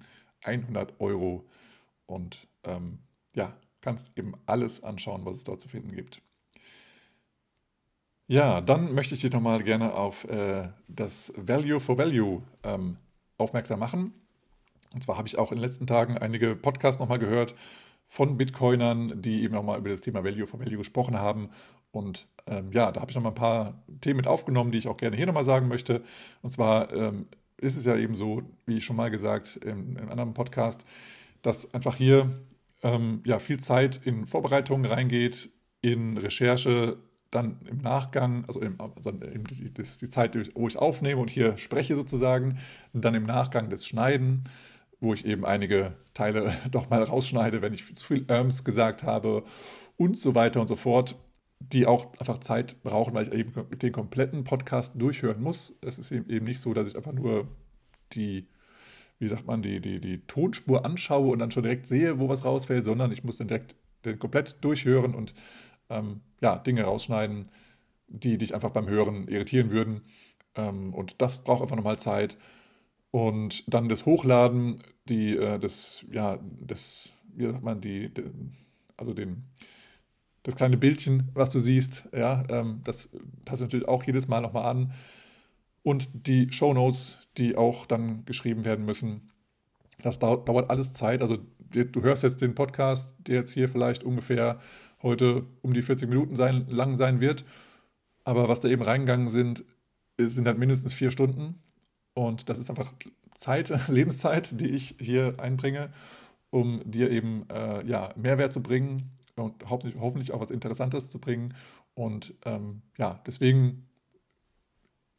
100 Euro und ähm, ja, kannst eben alles anschauen, was es dort zu finden gibt. Ja, dann möchte ich dich nochmal gerne auf äh, das Value for Value ähm, aufmerksam machen. Und zwar habe ich auch in den letzten Tagen einige Podcasts nochmal gehört von Bitcoinern, die eben nochmal über das Thema Value for Value gesprochen haben. Und ähm, ja, da habe ich nochmal ein paar Themen mit aufgenommen, die ich auch gerne hier nochmal sagen möchte. Und zwar ähm, ist es ja eben so, wie ich schon mal gesagt im, im anderen Podcast, dass einfach hier ähm, ja, viel Zeit in Vorbereitungen reingeht, in Recherche, dann im Nachgang, also, im, also die, die Zeit, wo ich aufnehme und hier spreche sozusagen, dann im Nachgang das Schneiden, wo ich eben einige Teile doch mal rausschneide, wenn ich zu viel Erms gesagt habe und so weiter und so fort, die auch einfach Zeit brauchen, weil ich eben den kompletten Podcast durchhören muss. Es ist eben nicht so, dass ich einfach nur die, wie sagt man, die, die, die Tonspur anschaue und dann schon direkt sehe, wo was rausfällt, sondern ich muss dann direkt den komplett durchhören und ähm, ja, Dinge rausschneiden, die dich einfach beim Hören irritieren würden. Ähm, und das braucht einfach nochmal Zeit. Und dann das Hochladen, die, äh, das, ja, das, wie sagt man, die, die, also den, das kleine Bildchen, was du siehst, ja, ähm, das passt natürlich auch jedes Mal nochmal an. Und die Shownotes, die auch dann geschrieben werden müssen, das dauert, dauert alles Zeit. Also du hörst jetzt den Podcast, der jetzt hier vielleicht ungefähr heute um die 40 Minuten sein, lang sein wird. Aber was da eben reingegangen sind, sind halt mindestens vier Stunden. Und das ist einfach Zeit, Lebenszeit, die ich hier einbringe, um dir eben äh, ja, Mehrwert zu bringen und hoffentlich, auch was Interessantes zu bringen. Und ähm, ja, deswegen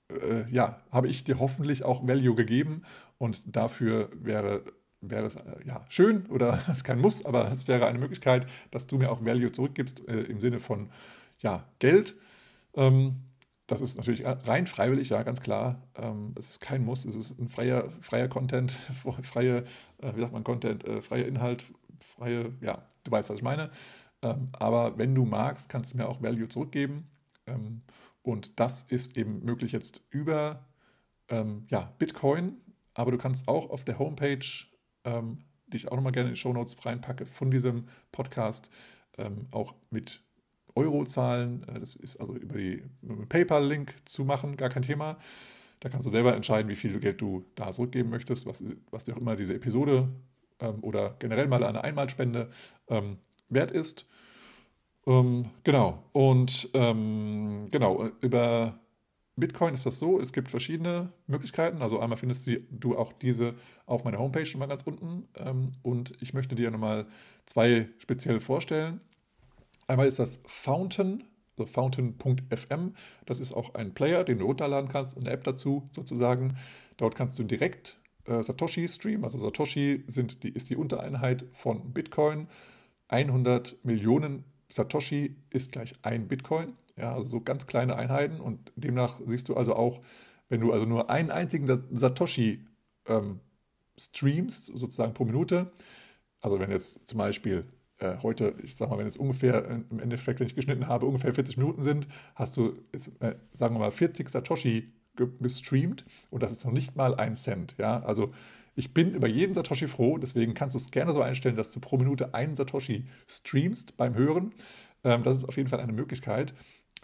äh, ja, habe ich dir hoffentlich auch Value gegeben und dafür wäre wäre es äh, ja schön oder es ist kein Muss, aber es wäre eine Möglichkeit, dass du mir auch Value zurückgibst äh, im Sinne von ja, Geld. Ähm, das ist natürlich rein freiwillig, ja, ganz klar. Ähm, es ist kein Muss, es ist ein freier, freier Content, freie, äh, wie sagt man, Content, äh, freier Inhalt, freie, ja, du weißt, was ich meine. Ähm, aber wenn du magst, kannst du mir auch Value zurückgeben. Ähm, und das ist eben möglich jetzt über ähm, ja, Bitcoin, aber du kannst auch auf der Homepage ähm, die ich auch nochmal gerne in die Show Notes reinpacke von diesem Podcast, ähm, auch mit Eurozahlen. Äh, das ist also über die PayPal-Link zu machen, gar kein Thema. Da kannst du selber entscheiden, wie viel Geld du da zurückgeben möchtest, was, was dir auch immer diese Episode ähm, oder generell mal eine Einmalspende ähm, wert ist. Ähm, genau. Und ähm, genau, über Bitcoin ist das so, es gibt verschiedene Möglichkeiten. Also einmal findest du auch diese auf meiner Homepage schon mal ganz unten. Ähm, und ich möchte dir nochmal zwei speziell vorstellen. Einmal ist das Fountain, also fountain.fm. Das ist auch ein Player, den du runterladen kannst, eine App dazu sozusagen. Dort kannst du direkt äh, Satoshi streamen. Also Satoshi sind die, ist die Untereinheit von Bitcoin. 100 Millionen Satoshi ist gleich ein Bitcoin. Ja, also so ganz kleine Einheiten und demnach siehst du also auch, wenn du also nur einen einzigen Satoshi ähm, streamst, sozusagen pro Minute, also wenn jetzt zum Beispiel äh, heute, ich sag mal, wenn es ungefähr im Endeffekt, wenn ich geschnitten habe, ungefähr 40 Minuten sind, hast du, äh, sagen wir mal, 40 Satoshi gestreamt und das ist noch nicht mal ein Cent. Ja, also ich bin über jeden Satoshi froh, deswegen kannst du es gerne so einstellen, dass du pro Minute einen Satoshi streamst beim Hören. Ähm, das ist auf jeden Fall eine Möglichkeit.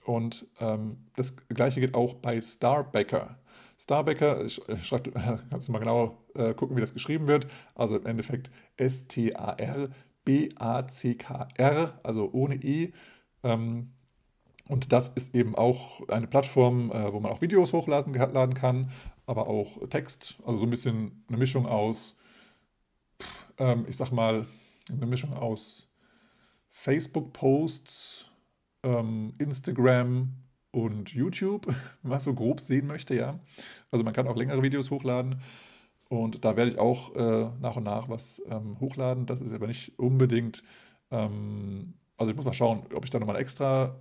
Und ähm, das gleiche geht auch bei Starbacker. Starbacker, ich, ich schreib, kannst du mal genau äh, gucken, wie das geschrieben wird. Also im Endeffekt S-T-A-R-B-A-C-K-R, also ohne E. Ähm, und das ist eben auch eine Plattform, äh, wo man auch Videos hochladen kann, aber auch Text. Also so ein bisschen eine Mischung aus, ähm, ich sag mal, eine Mischung aus Facebook-Posts, ähm, Instagram und YouTube, man so grob sehen möchte, ja. Also man kann auch längere Videos hochladen. Und da werde ich auch äh, nach und nach was ähm, hochladen. Das ist aber nicht unbedingt, ähm, also ich muss mal schauen, ob ich da nochmal extra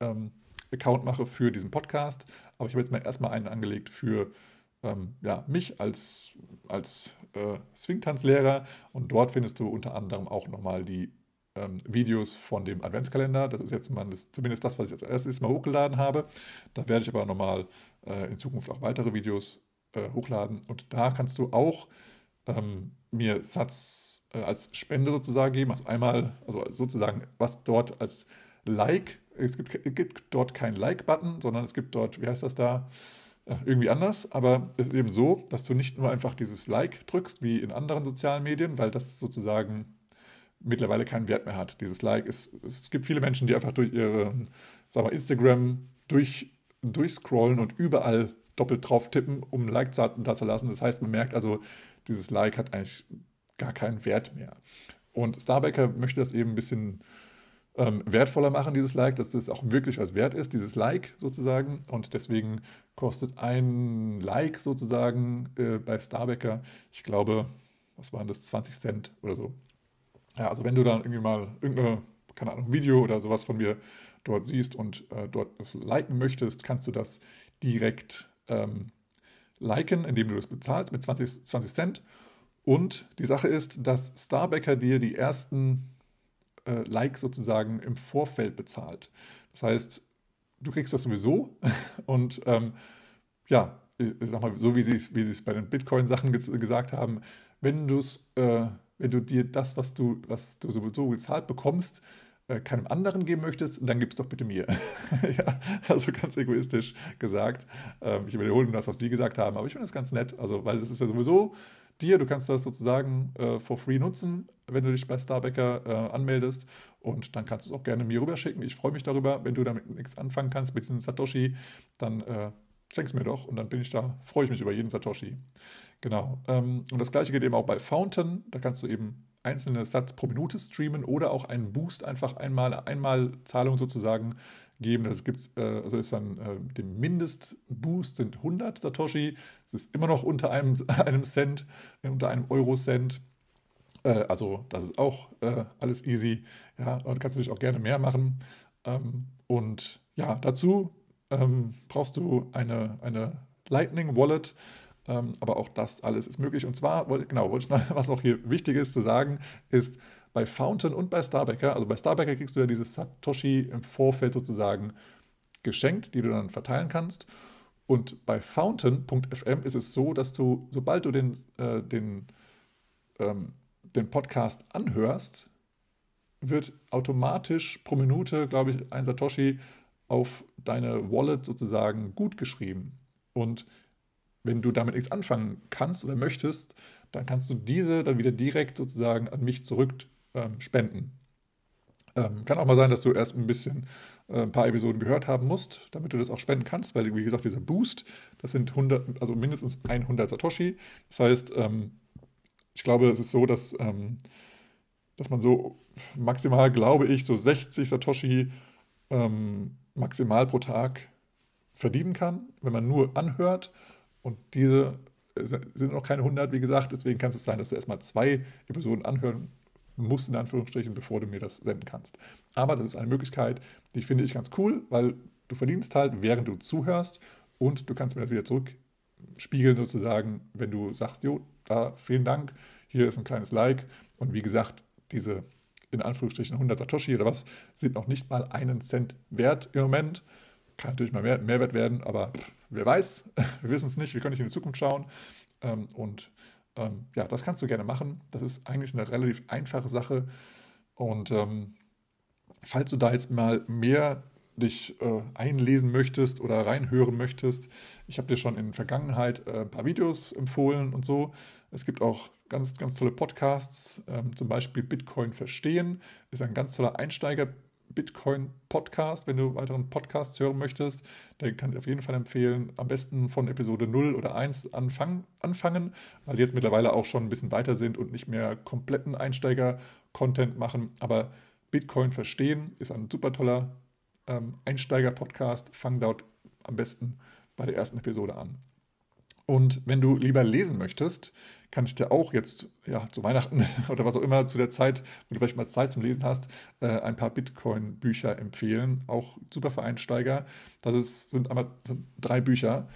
ähm, Account mache für diesen Podcast. Aber ich habe jetzt mal erstmal einen angelegt für ähm, ja, mich als, als äh, Swingtanzlehrer. Und dort findest du unter anderem auch nochmal die ähm, Videos von dem Adventskalender. Das ist jetzt mal das, zumindest das, was ich als erstes Mal hochgeladen habe. Da werde ich aber nochmal äh, in Zukunft auch weitere Videos äh, hochladen. Und da kannst du auch ähm, mir Satz äh, als Spende sozusagen geben. Also einmal, also sozusagen, was dort als Like, es gibt, es gibt dort keinen Like-Button, sondern es gibt dort, wie heißt das da? Irgendwie anders, aber es ist eben so, dass du nicht nur einfach dieses Like drückst wie in anderen sozialen Medien, weil das sozusagen mittlerweile keinen Wert mehr hat. Dieses Like ist, es gibt viele Menschen, die einfach durch ihre, sagen wir, Instagram durch, durchscrollen und überall doppelt drauf tippen, um ein Like da zu lassen. Das heißt, man merkt also, dieses Like hat eigentlich gar keinen Wert mehr. Und Starbaker möchte das eben ein bisschen ähm, wertvoller machen, dieses Like, dass das auch wirklich was wert ist, dieses Like sozusagen. Und deswegen kostet ein Like sozusagen äh, bei Starbaker, ich glaube, was waren das, 20 Cent oder so. Ja, also wenn du dann irgendwie mal irgendeine, keine Ahnung, Video oder sowas von mir dort siehst und äh, dort das liken möchtest, kannst du das direkt ähm, liken, indem du das bezahlst mit 20, 20 Cent. Und die Sache ist, dass Starbacker dir die ersten äh, Likes sozusagen im Vorfeld bezahlt. Das heißt, du kriegst das sowieso und ähm, ja, ich sag mal, so wie sie es wie bei den Bitcoin-Sachen gesagt haben, wenn du es äh, wenn du dir das, was du, was du sowieso gezahlt bekommst, äh, keinem anderen geben möchtest, dann gib es doch bitte mir. ja, also ganz egoistisch gesagt. Ähm, ich wiederhole das, was die gesagt haben, aber ich finde das ganz nett. Also, weil das ist ja sowieso dir, du kannst das sozusagen äh, for free nutzen, wenn du dich bei Starbacker äh, anmeldest und dann kannst du es auch gerne mir rüberschicken. Ich freue mich darüber, wenn du damit nichts anfangen kannst mit diesem Satoshi, dann äh, schenk's mir doch und dann bin ich da, freue ich mich über jeden Satoshi. Genau. Ähm, und das gleiche geht eben auch bei Fountain. Da kannst du eben einzelne Satz pro Minute streamen oder auch einen Boost einfach einmal, einmal Zahlung sozusagen geben. Das gibt's, äh, also ist dann äh, der Mindestboost sind 100 Satoshi. Es ist immer noch unter einem, einem Cent, äh, unter einem Euro-Cent. Äh, also das ist auch äh, alles easy. Ja, und kannst natürlich auch gerne mehr machen. Ähm, und ja, dazu ähm, brauchst du eine, eine Lightning Wallet. Ähm, aber auch das alles ist möglich. Und zwar, genau, was auch hier wichtig ist zu sagen, ist bei Fountain und bei Starbacker, also bei Starbacker kriegst du ja dieses Satoshi im Vorfeld sozusagen geschenkt, die du dann verteilen kannst. Und bei Fountain.fm ist es so, dass du, sobald du den, äh, den, ähm, den Podcast anhörst, wird automatisch pro Minute, glaube ich, ein Satoshi auf deine Wallet sozusagen gut geschrieben. Und wenn du damit nichts anfangen kannst oder möchtest, dann kannst du diese dann wieder direkt sozusagen an mich zurück ähm, spenden. Ähm, kann auch mal sein, dass du erst ein bisschen äh, ein paar Episoden gehört haben musst, damit du das auch spenden kannst, weil, wie gesagt, dieser Boost, das sind 100, also mindestens 100 Satoshi. Das heißt, ähm, ich glaube, es ist so, dass, ähm, dass man so maximal, glaube ich, so 60 Satoshi ähm, maximal pro Tag verdienen kann, wenn man nur anhört und diese sind noch keine 100, wie gesagt. Deswegen kann es sein, dass du erstmal zwei Episoden anhören musst, in Anführungsstrichen, bevor du mir das senden kannst. Aber das ist eine Möglichkeit, die finde ich ganz cool, weil du verdienst halt, während du zuhörst und du kannst mir das wieder zurückspiegeln, sozusagen, wenn du sagst, jo, da vielen Dank, hier ist ein kleines Like. Und wie gesagt, diese in Anführungsstrichen 100 Satoshi oder was sind noch nicht mal einen Cent wert im Moment. Kann natürlich mal mehr, Mehrwert werden, aber pff, wer weiß, wir wissen es nicht, wir können nicht in die Zukunft schauen. Ähm, und ähm, ja, das kannst du gerne machen. Das ist eigentlich eine relativ einfache Sache. Und ähm, falls du da jetzt mal mehr dich äh, einlesen möchtest oder reinhören möchtest, ich habe dir schon in der Vergangenheit äh, ein paar Videos empfohlen und so. Es gibt auch ganz, ganz tolle Podcasts, ähm, zum Beispiel Bitcoin Verstehen, ist ein ganz toller Einsteiger. Bitcoin-Podcast, wenn du weiteren Podcasts hören möchtest. Den kann ich auf jeden Fall empfehlen. Am besten von Episode 0 oder 1 anfangen, anfangen, weil die jetzt mittlerweile auch schon ein bisschen weiter sind und nicht mehr kompletten Einsteiger-Content machen. Aber Bitcoin verstehen ist ein super toller ähm, Einsteiger-Podcast. Fang dort am besten bei der ersten Episode an. Und wenn du lieber lesen möchtest, kann ich dir auch jetzt ja, zu Weihnachten oder was auch immer zu der Zeit, wo du vielleicht mal Zeit zum Lesen hast, äh, ein paar Bitcoin-Bücher empfehlen. Auch super für Einsteiger. Das ist, sind, einmal, drei Bücher,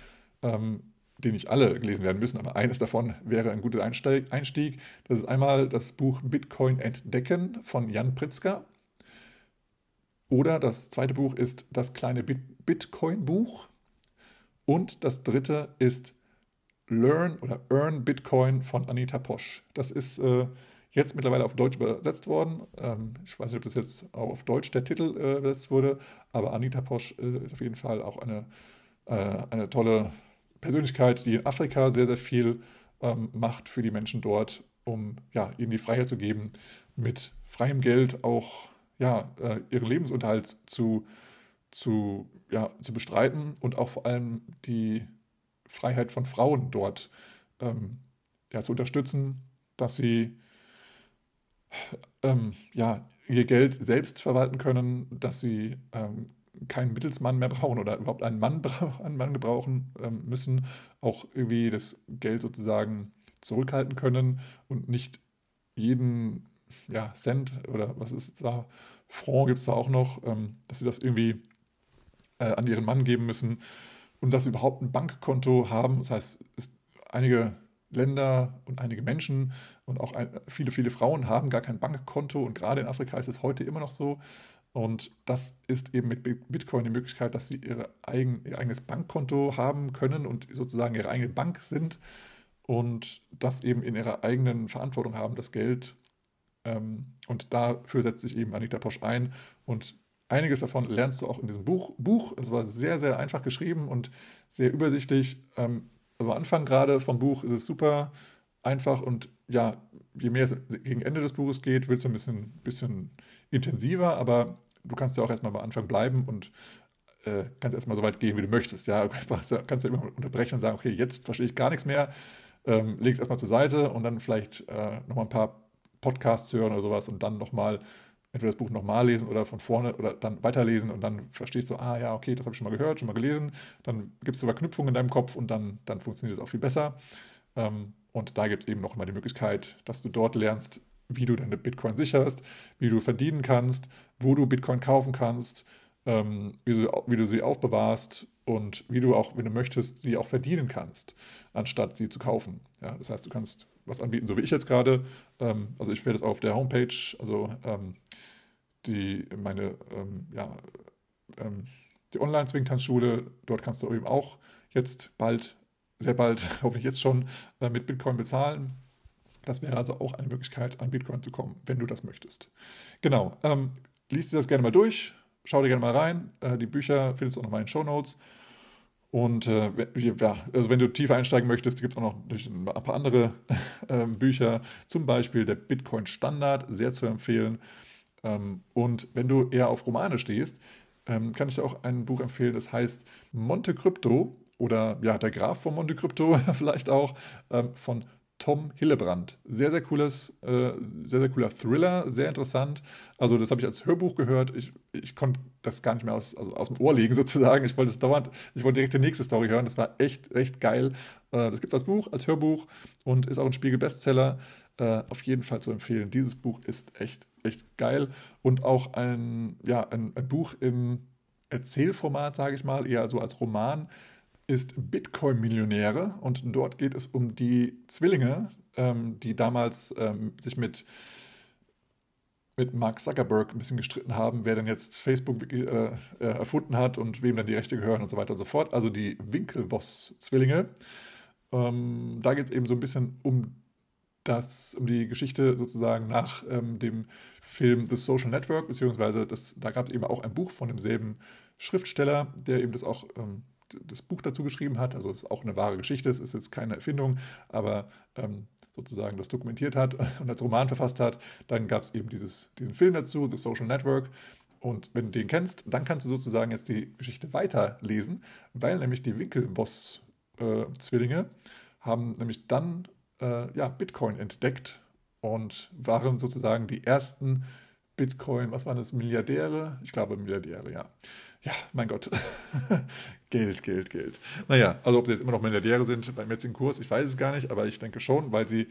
ähm, die nicht alle gelesen werden müssen, aber eines davon wäre ein guter Einstieg. Das ist einmal das Buch Bitcoin Entdecken von Jan Pritzker. Oder das zweite Buch ist das kleine Bitcoin-Buch. Und das dritte ist Learn oder Earn Bitcoin von Anita Posch. Das ist äh, jetzt mittlerweile auf Deutsch übersetzt worden. Ähm, ich weiß nicht, ob das jetzt auch auf Deutsch der Titel äh, übersetzt wurde, aber Anita Posch äh, ist auf jeden Fall auch eine, äh, eine tolle Persönlichkeit, die in Afrika sehr, sehr viel ähm, macht für die Menschen dort, um ja, ihnen die Freiheit zu geben, mit freiem Geld auch ja, äh, ihren Lebensunterhalt zu, zu, ja, zu bestreiten und auch vor allem die Freiheit von Frauen dort ähm, ja, zu unterstützen, dass sie ähm, ja, ihr Geld selbst verwalten können, dass sie ähm, keinen Mittelsmann mehr brauchen oder überhaupt einen Mann, einen Mann gebrauchen ähm, müssen, auch irgendwie das Geld sozusagen zurückhalten können und nicht jeden ja, Cent oder was ist da, Franc gibt es da auch noch, ähm, dass sie das irgendwie äh, an ihren Mann geben müssen und dass sie überhaupt ein Bankkonto haben. Das heißt, einige Länder und einige Menschen und auch ein, viele, viele Frauen haben gar kein Bankkonto und gerade in Afrika ist es heute immer noch so. Und das ist eben mit Bitcoin die Möglichkeit, dass sie ihre eigen, ihr eigenes Bankkonto haben können und sozusagen ihre eigene Bank sind und das eben in ihrer eigenen Verantwortung haben, das Geld. Ähm, und dafür setzt sich eben Anita Posch ein und Einiges davon lernst du auch in diesem Buch. Buch, es war sehr, sehr einfach geschrieben und sehr übersichtlich. Ähm, am Anfang gerade vom Buch ist es super einfach und ja, je mehr es gegen Ende des Buches geht, wird es ein bisschen, bisschen intensiver, aber du kannst ja auch erstmal am Anfang bleiben und äh, kannst erstmal so weit gehen, wie du möchtest. Ja, du kannst ja immer unterbrechen und sagen, okay, jetzt verstehe ich gar nichts mehr, ähm, leg es erstmal zur Seite und dann vielleicht äh, nochmal ein paar Podcasts hören oder sowas und dann nochmal entweder das Buch nochmal lesen oder von vorne oder dann weiterlesen und dann verstehst du, ah ja, okay, das habe ich schon mal gehört, schon mal gelesen. Dann gibt es so Verknüpfungen in deinem Kopf und dann, dann funktioniert es auch viel besser. Ähm, und da gibt es eben noch mal die Möglichkeit, dass du dort lernst, wie du deine Bitcoin sicherst, wie du verdienen kannst, wo du Bitcoin kaufen kannst, ähm, wie, du, wie du sie aufbewahrst und wie du auch, wenn du möchtest, sie auch verdienen kannst, anstatt sie zu kaufen. Ja, das heißt, du kannst was anbieten, so wie ich jetzt gerade. Ähm, also ich werde es auf der Homepage, also ähm, die, meine, ähm, ja, ähm, die Online-Zwingtanzschule, dort kannst du eben auch jetzt bald, sehr bald, hoffentlich jetzt schon, äh, mit Bitcoin bezahlen. Das wäre also auch eine Möglichkeit, an Bitcoin zu kommen, wenn du das möchtest. Genau, ähm, liest dir das gerne mal durch, schau dir gerne mal rein. Äh, die Bücher findest du auch noch mal in den Show Notes. Und äh, ja, also wenn du tiefer einsteigen möchtest, gibt es auch noch ein paar andere äh, Bücher, zum Beispiel der Bitcoin Standard, sehr zu empfehlen. Ähm, und wenn du eher auf Romane stehst, ähm, kann ich dir auch ein Buch empfehlen, das heißt Monte Crypto oder ja, der Graf von Monte Crypto vielleicht auch, ähm, von Tom Hillebrand. Sehr, sehr cooles, äh, sehr, sehr cooler Thriller, sehr interessant. Also, das habe ich als Hörbuch gehört. Ich, ich konnte das gar nicht mehr aus, also aus dem Ohr legen, sozusagen. Ich wollte es dauernd, ich wollte direkt die nächste Story hören. Das war echt, echt geil. Äh, das gibt es als Buch, als Hörbuch und ist auch ein Spiegel-Bestseller. Äh, auf jeden Fall zu empfehlen. Dieses Buch ist echt, echt geil. Und auch ein, ja, ein, ein Buch im Erzählformat, sage ich mal, eher so als Roman ist Bitcoin-Millionäre und dort geht es um die Zwillinge, ähm, die damals ähm, sich mit, mit Mark Zuckerberg ein bisschen gestritten haben, wer denn jetzt Facebook äh, äh, erfunden hat und wem dann die Rechte gehören und so weiter und so fort. Also die Winkelvoss-Zwillinge. Ähm, da geht es eben so ein bisschen um das, um die Geschichte sozusagen nach ähm, dem Film The Social Network, beziehungsweise das, da gab es eben auch ein Buch von demselben Schriftsteller, der eben das auch ähm, das Buch dazu geschrieben hat. Also es ist auch eine wahre Geschichte, es ist jetzt keine Erfindung, aber ähm, sozusagen das dokumentiert hat und als Roman verfasst hat. Dann gab es eben dieses, diesen Film dazu, The Social Network. Und wenn du den kennst, dann kannst du sozusagen jetzt die Geschichte weiterlesen, weil nämlich die Winkelboss-Zwillinge äh, haben nämlich dann äh, ja, Bitcoin entdeckt und waren sozusagen die ersten Bitcoin, was waren das, Milliardäre? Ich glaube Milliardäre, ja. Ja, mein Gott. Geld, Geld, Geld. Naja, also ob sie jetzt immer noch Milliardäre sind beim jetzigen Kurs, ich weiß es gar nicht, aber ich denke schon, weil sie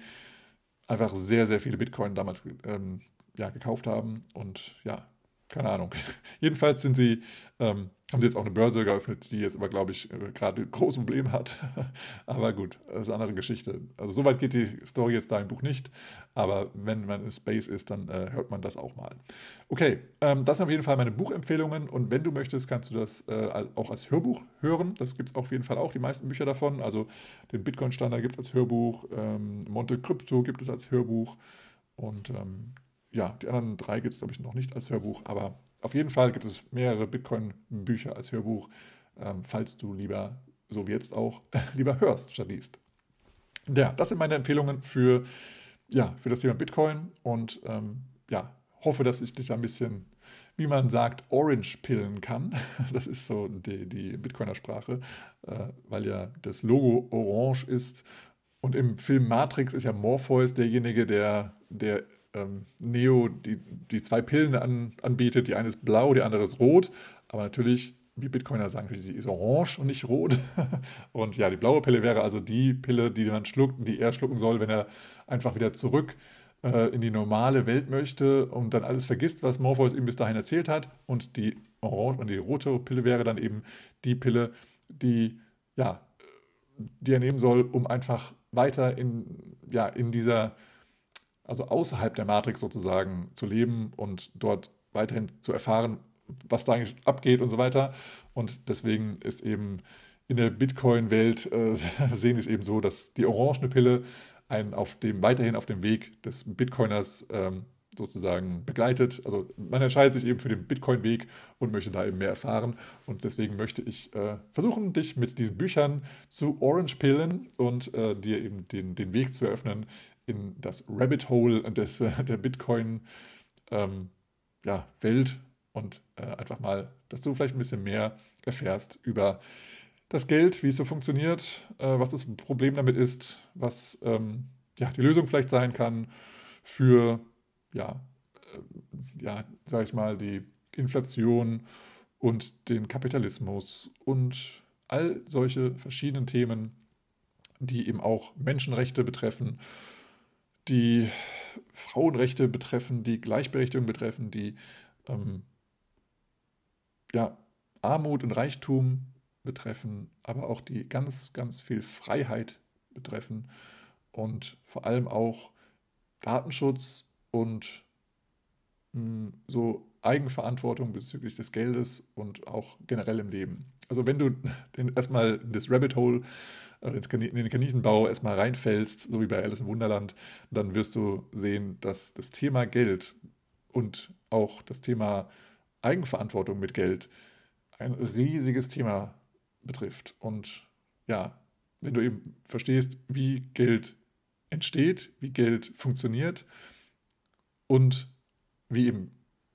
einfach sehr, sehr viele Bitcoin damals ähm, ja, gekauft haben und ja, keine Ahnung. Jedenfalls sind sie, ähm, haben sie jetzt auch eine Börse geöffnet, die jetzt aber, glaube ich, äh, gerade ein großes Problem hat. aber gut, das ist eine andere Geschichte. Also soweit geht die Story jetzt da im Buch nicht, aber wenn man in Space ist, dann äh, hört man das auch mal. Okay, ähm, das sind auf jeden Fall meine Buchempfehlungen und wenn du möchtest, kannst du das äh, auch als Hörbuch hören. Das gibt es auf jeden Fall auch, die meisten Bücher davon. Also den Bitcoin-Standard gibt es als Hörbuch, ähm, Monte Crypto gibt es als Hörbuch und ähm, ja, die anderen drei gibt es, glaube ich, noch nicht als Hörbuch, aber auf jeden Fall gibt es mehrere Bitcoin-Bücher als Hörbuch, ähm, falls du lieber, so wie jetzt auch, lieber hörst statt liest. Ja, das sind meine Empfehlungen für, ja, für das Thema Bitcoin und ähm, ja, hoffe, dass ich dich ein bisschen, wie man sagt, orange pillen kann. Das ist so die, die Bitcoiner-Sprache, äh, weil ja das Logo orange ist. Und im Film Matrix ist ja Morpheus derjenige, der, der ähm, Neo die, die zwei Pillen an, anbietet. Die eine ist blau, die andere ist rot. Aber natürlich, wie Bitcoiner sagen, die ist orange und nicht rot. und ja, die blaue Pille wäre also die Pille, die man schluckt, die er schlucken soll, wenn er einfach wieder zurück äh, in die normale Welt möchte und dann alles vergisst, was Morpheus ihm bis dahin erzählt hat. Und die orange und die rote Pille wäre dann eben die Pille, die ja, die er nehmen soll, um einfach weiter in, ja, in dieser also außerhalb der Matrix sozusagen zu leben und dort weiterhin zu erfahren, was da eigentlich abgeht und so weiter. Und deswegen ist eben in der Bitcoin-Welt äh, sehen es eben so, dass die orangene Pille einen auf dem, weiterhin auf dem Weg des Bitcoiners ähm, sozusagen begleitet. Also man entscheidet sich eben für den Bitcoin-Weg und möchte da eben mehr erfahren. Und deswegen möchte ich äh, versuchen, dich mit diesen Büchern zu Orange-Pillen und äh, dir eben den, den Weg zu eröffnen in das Rabbit Hole des, äh, der Bitcoin ähm, ja, und äh, einfach mal, dass du vielleicht ein bisschen mehr erfährst über das Geld, wie es so funktioniert, äh, was das Problem damit ist, was ähm, ja, die Lösung vielleicht sein kann für, ja, äh, ja, sag ich mal, die Inflation und den Kapitalismus und all solche verschiedenen Themen, die eben auch Menschenrechte betreffen die Frauenrechte betreffen, die Gleichberechtigung betreffen, die ähm, ja, Armut und Reichtum betreffen, aber auch die ganz, ganz viel Freiheit betreffen und vor allem auch Datenschutz und mh, hm, so Eigenverantwortung bezüglich des Geldes und auch generell im Leben. Also wenn du erstmal das Rabbit Hole äh, in den Kaninchenbau erstmal reinfällst, so wie bei Alice im Wunderland, dann wirst du sehen, dass das Thema Geld und auch das Thema Eigenverantwortung mit Geld ein riesiges Thema betrifft. Und ja, wenn du eben verstehst, wie Geld entsteht, wie Geld funktioniert und wie eben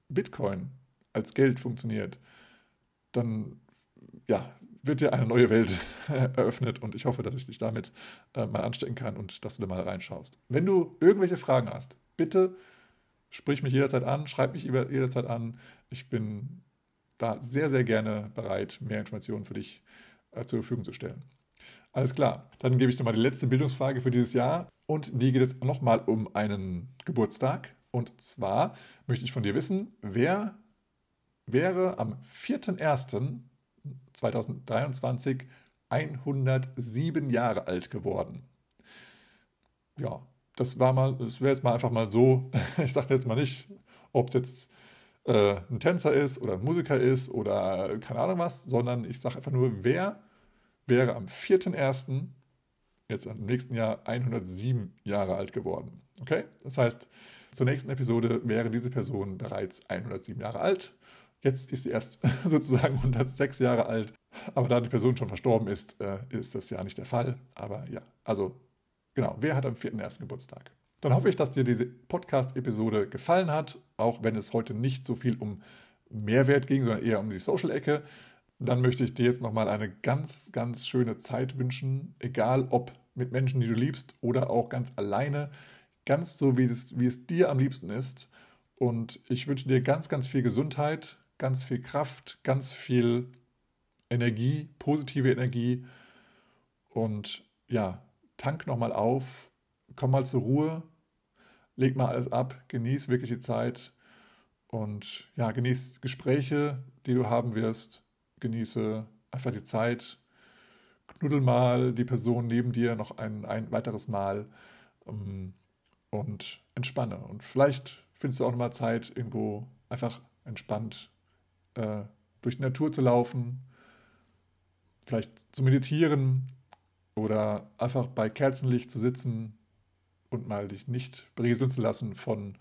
Bitcoin als Geld funktioniert, dann ja, wird dir eine neue Welt eröffnet und ich hoffe, dass ich dich damit äh, mal anstecken kann und dass du da mal reinschaust. Wenn du irgendwelche Fragen hast, bitte sprich mich jederzeit an, schreib mich jederzeit an. Ich bin da sehr, sehr gerne bereit, mehr Informationen für dich äh, zur Verfügung zu stellen. Alles klar, dann gebe ich dir mal die letzte Bildungsfrage für dieses Jahr und die geht jetzt nochmal um einen Geburtstag. Und zwar möchte ich von dir wissen, wer wäre am 4.1. 2023 107 Jahre alt geworden. Ja, das war mal, das wäre jetzt mal einfach mal so, ich sage jetzt mal nicht, ob es jetzt äh, ein Tänzer ist oder ein Musiker ist oder keine Ahnung was, sondern ich sage einfach nur, wer wäre am 4.1. jetzt im nächsten Jahr 107 Jahre alt geworden. Okay? Das heißt, zur nächsten Episode wäre diese Person bereits 107 Jahre alt Jetzt ist sie erst sozusagen 106 Jahre alt. Aber da die Person schon verstorben ist, äh, ist das ja nicht der Fall. Aber ja, also genau, wer hat am 4.1. Geburtstag? Dann hoffe ich, dass dir diese Podcast-Episode gefallen hat, auch wenn es heute nicht so viel um Mehrwert ging, sondern eher um die Social-Ecke. Dann möchte ich dir jetzt nochmal eine ganz, ganz schöne Zeit wünschen, egal ob mit Menschen, die du liebst oder auch ganz alleine, ganz so, wie es, wie es dir am liebsten ist. Und ich wünsche dir ganz, ganz viel Gesundheit, ganz viel Kraft, ganz viel Energie, positive Energie. Und ja, tank nochmal auf, komm mal zur Ruhe, leg mal alles ab, genieß wirklich die Zeit und ja, genieß Gespräche, die du haben wirst, genieße einfach die Zeit, knuddel mal die Person neben dir noch ein, ein weiteres Mal ähm, und entspanne. Und vielleicht findest du auch nochmal Zeit, irgendwo einfach entspannt äh, durch die Natur zu laufen, vielleicht zu meditieren oder einfach bei Kerzenlicht zu sitzen und mal dich nicht berieseln zu lassen von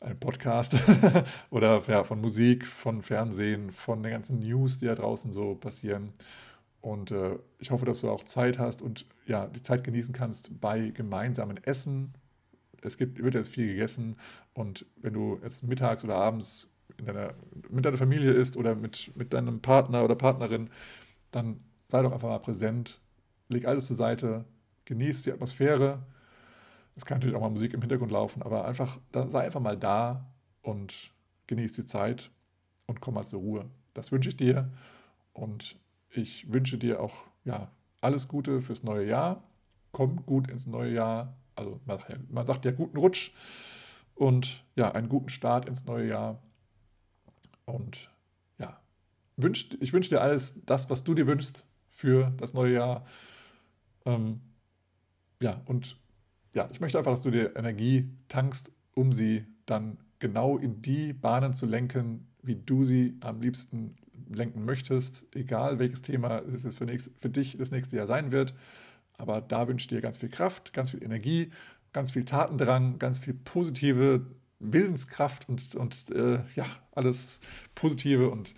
einem Podcast oder ja, von Musik, von Fernsehen, von den ganzen News, die da draußen so passieren. Und äh, ich hoffe, dass du auch Zeit hast und ja, die Zeit genießen kannst bei gemeinsamen Essen. Es gibt, wird jetzt viel gegessen und wenn du jetzt mittags oder abends deiner, mit deiner Familie isst oder mit, mit deinem Partner oder Partnerin, dann sei doch einfach mal präsent, leg alles zur Seite, genieß die Atmosphäre. Es kann natürlich auch mal Musik im Hintergrund laufen, aber einfach, sei einfach mal da und genieß die Zeit und komm mal zur Ruhe. Das wünsche ich dir und ich wünsche dir auch ja, alles Gute fürs neue Jahr. Komm gut ins neue Jahr. Also man sagt ja guten Rutsch und ja, einen guten Start ins neue Jahr. Und ja, wünscht, ich wünsche dir alles das, was du dir wünschst für das neue Jahr. Ähm, ja, und ja, ich möchte einfach, dass du dir Energie tankst, um sie dann genau in die Bahnen zu lenken, wie du sie am liebsten lenken möchtest, egal welches Thema es für, nächst, für dich das nächste Jahr sein wird. Aber da wünsche ich dir ganz viel Kraft, ganz viel Energie, ganz viel Tatendrang, ganz viel positive Willenskraft und, und äh, ja, alles Positive. Und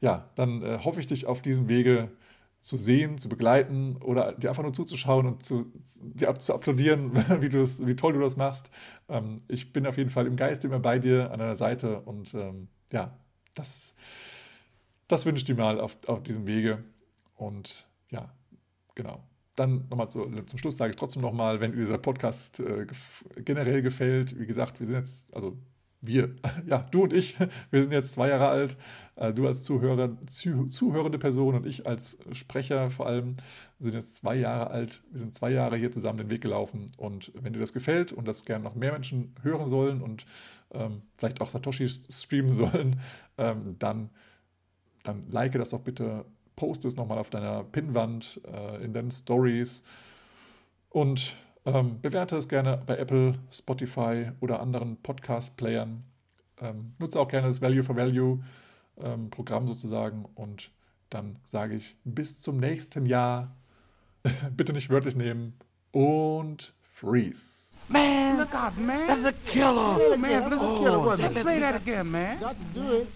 ja, dann äh, hoffe ich dich auf diesem Wege zu sehen, zu begleiten oder dir einfach nur zuzuschauen und zu, dir zu applaudieren, wie, du das, wie toll du das machst. Ähm, ich bin auf jeden Fall im Geist immer bei dir an deiner Seite und ähm, ja, das, das wünsche ich dir mal auf, auf diesem Wege. Und ja, genau. Dann nochmal zu, zum Schluss sage ich trotzdem nochmal, wenn dieser Podcast äh, generell gefällt, wie gesagt, wir sind jetzt, also wir, ja, du und ich, wir sind jetzt zwei Jahre alt. Äh, du als Zuhörer, zu, zuhörende Person und ich als Sprecher vor allem sind jetzt zwei Jahre alt. Wir sind zwei Jahre hier zusammen den Weg gelaufen. Und wenn dir das gefällt und das gerne noch mehr Menschen hören sollen und ähm, vielleicht auch Satoshi streamen sollen, ähm, dann, dann like das doch bitte post es nochmal auf deiner Pinnwand, äh, in deinen Stories und ähm, bewerte es gerne bei Apple, Spotify oder anderen Podcast-Playern. Ähm, nutze auch gerne das Value for Value ähm, Programm sozusagen und dann sage ich bis zum nächsten Jahr. Bitte nicht wörtlich nehmen und freeze. Man, look out, man. That's a killer. Oh, man, that's a killer. Oh, Let's play that again, man. Got to do it.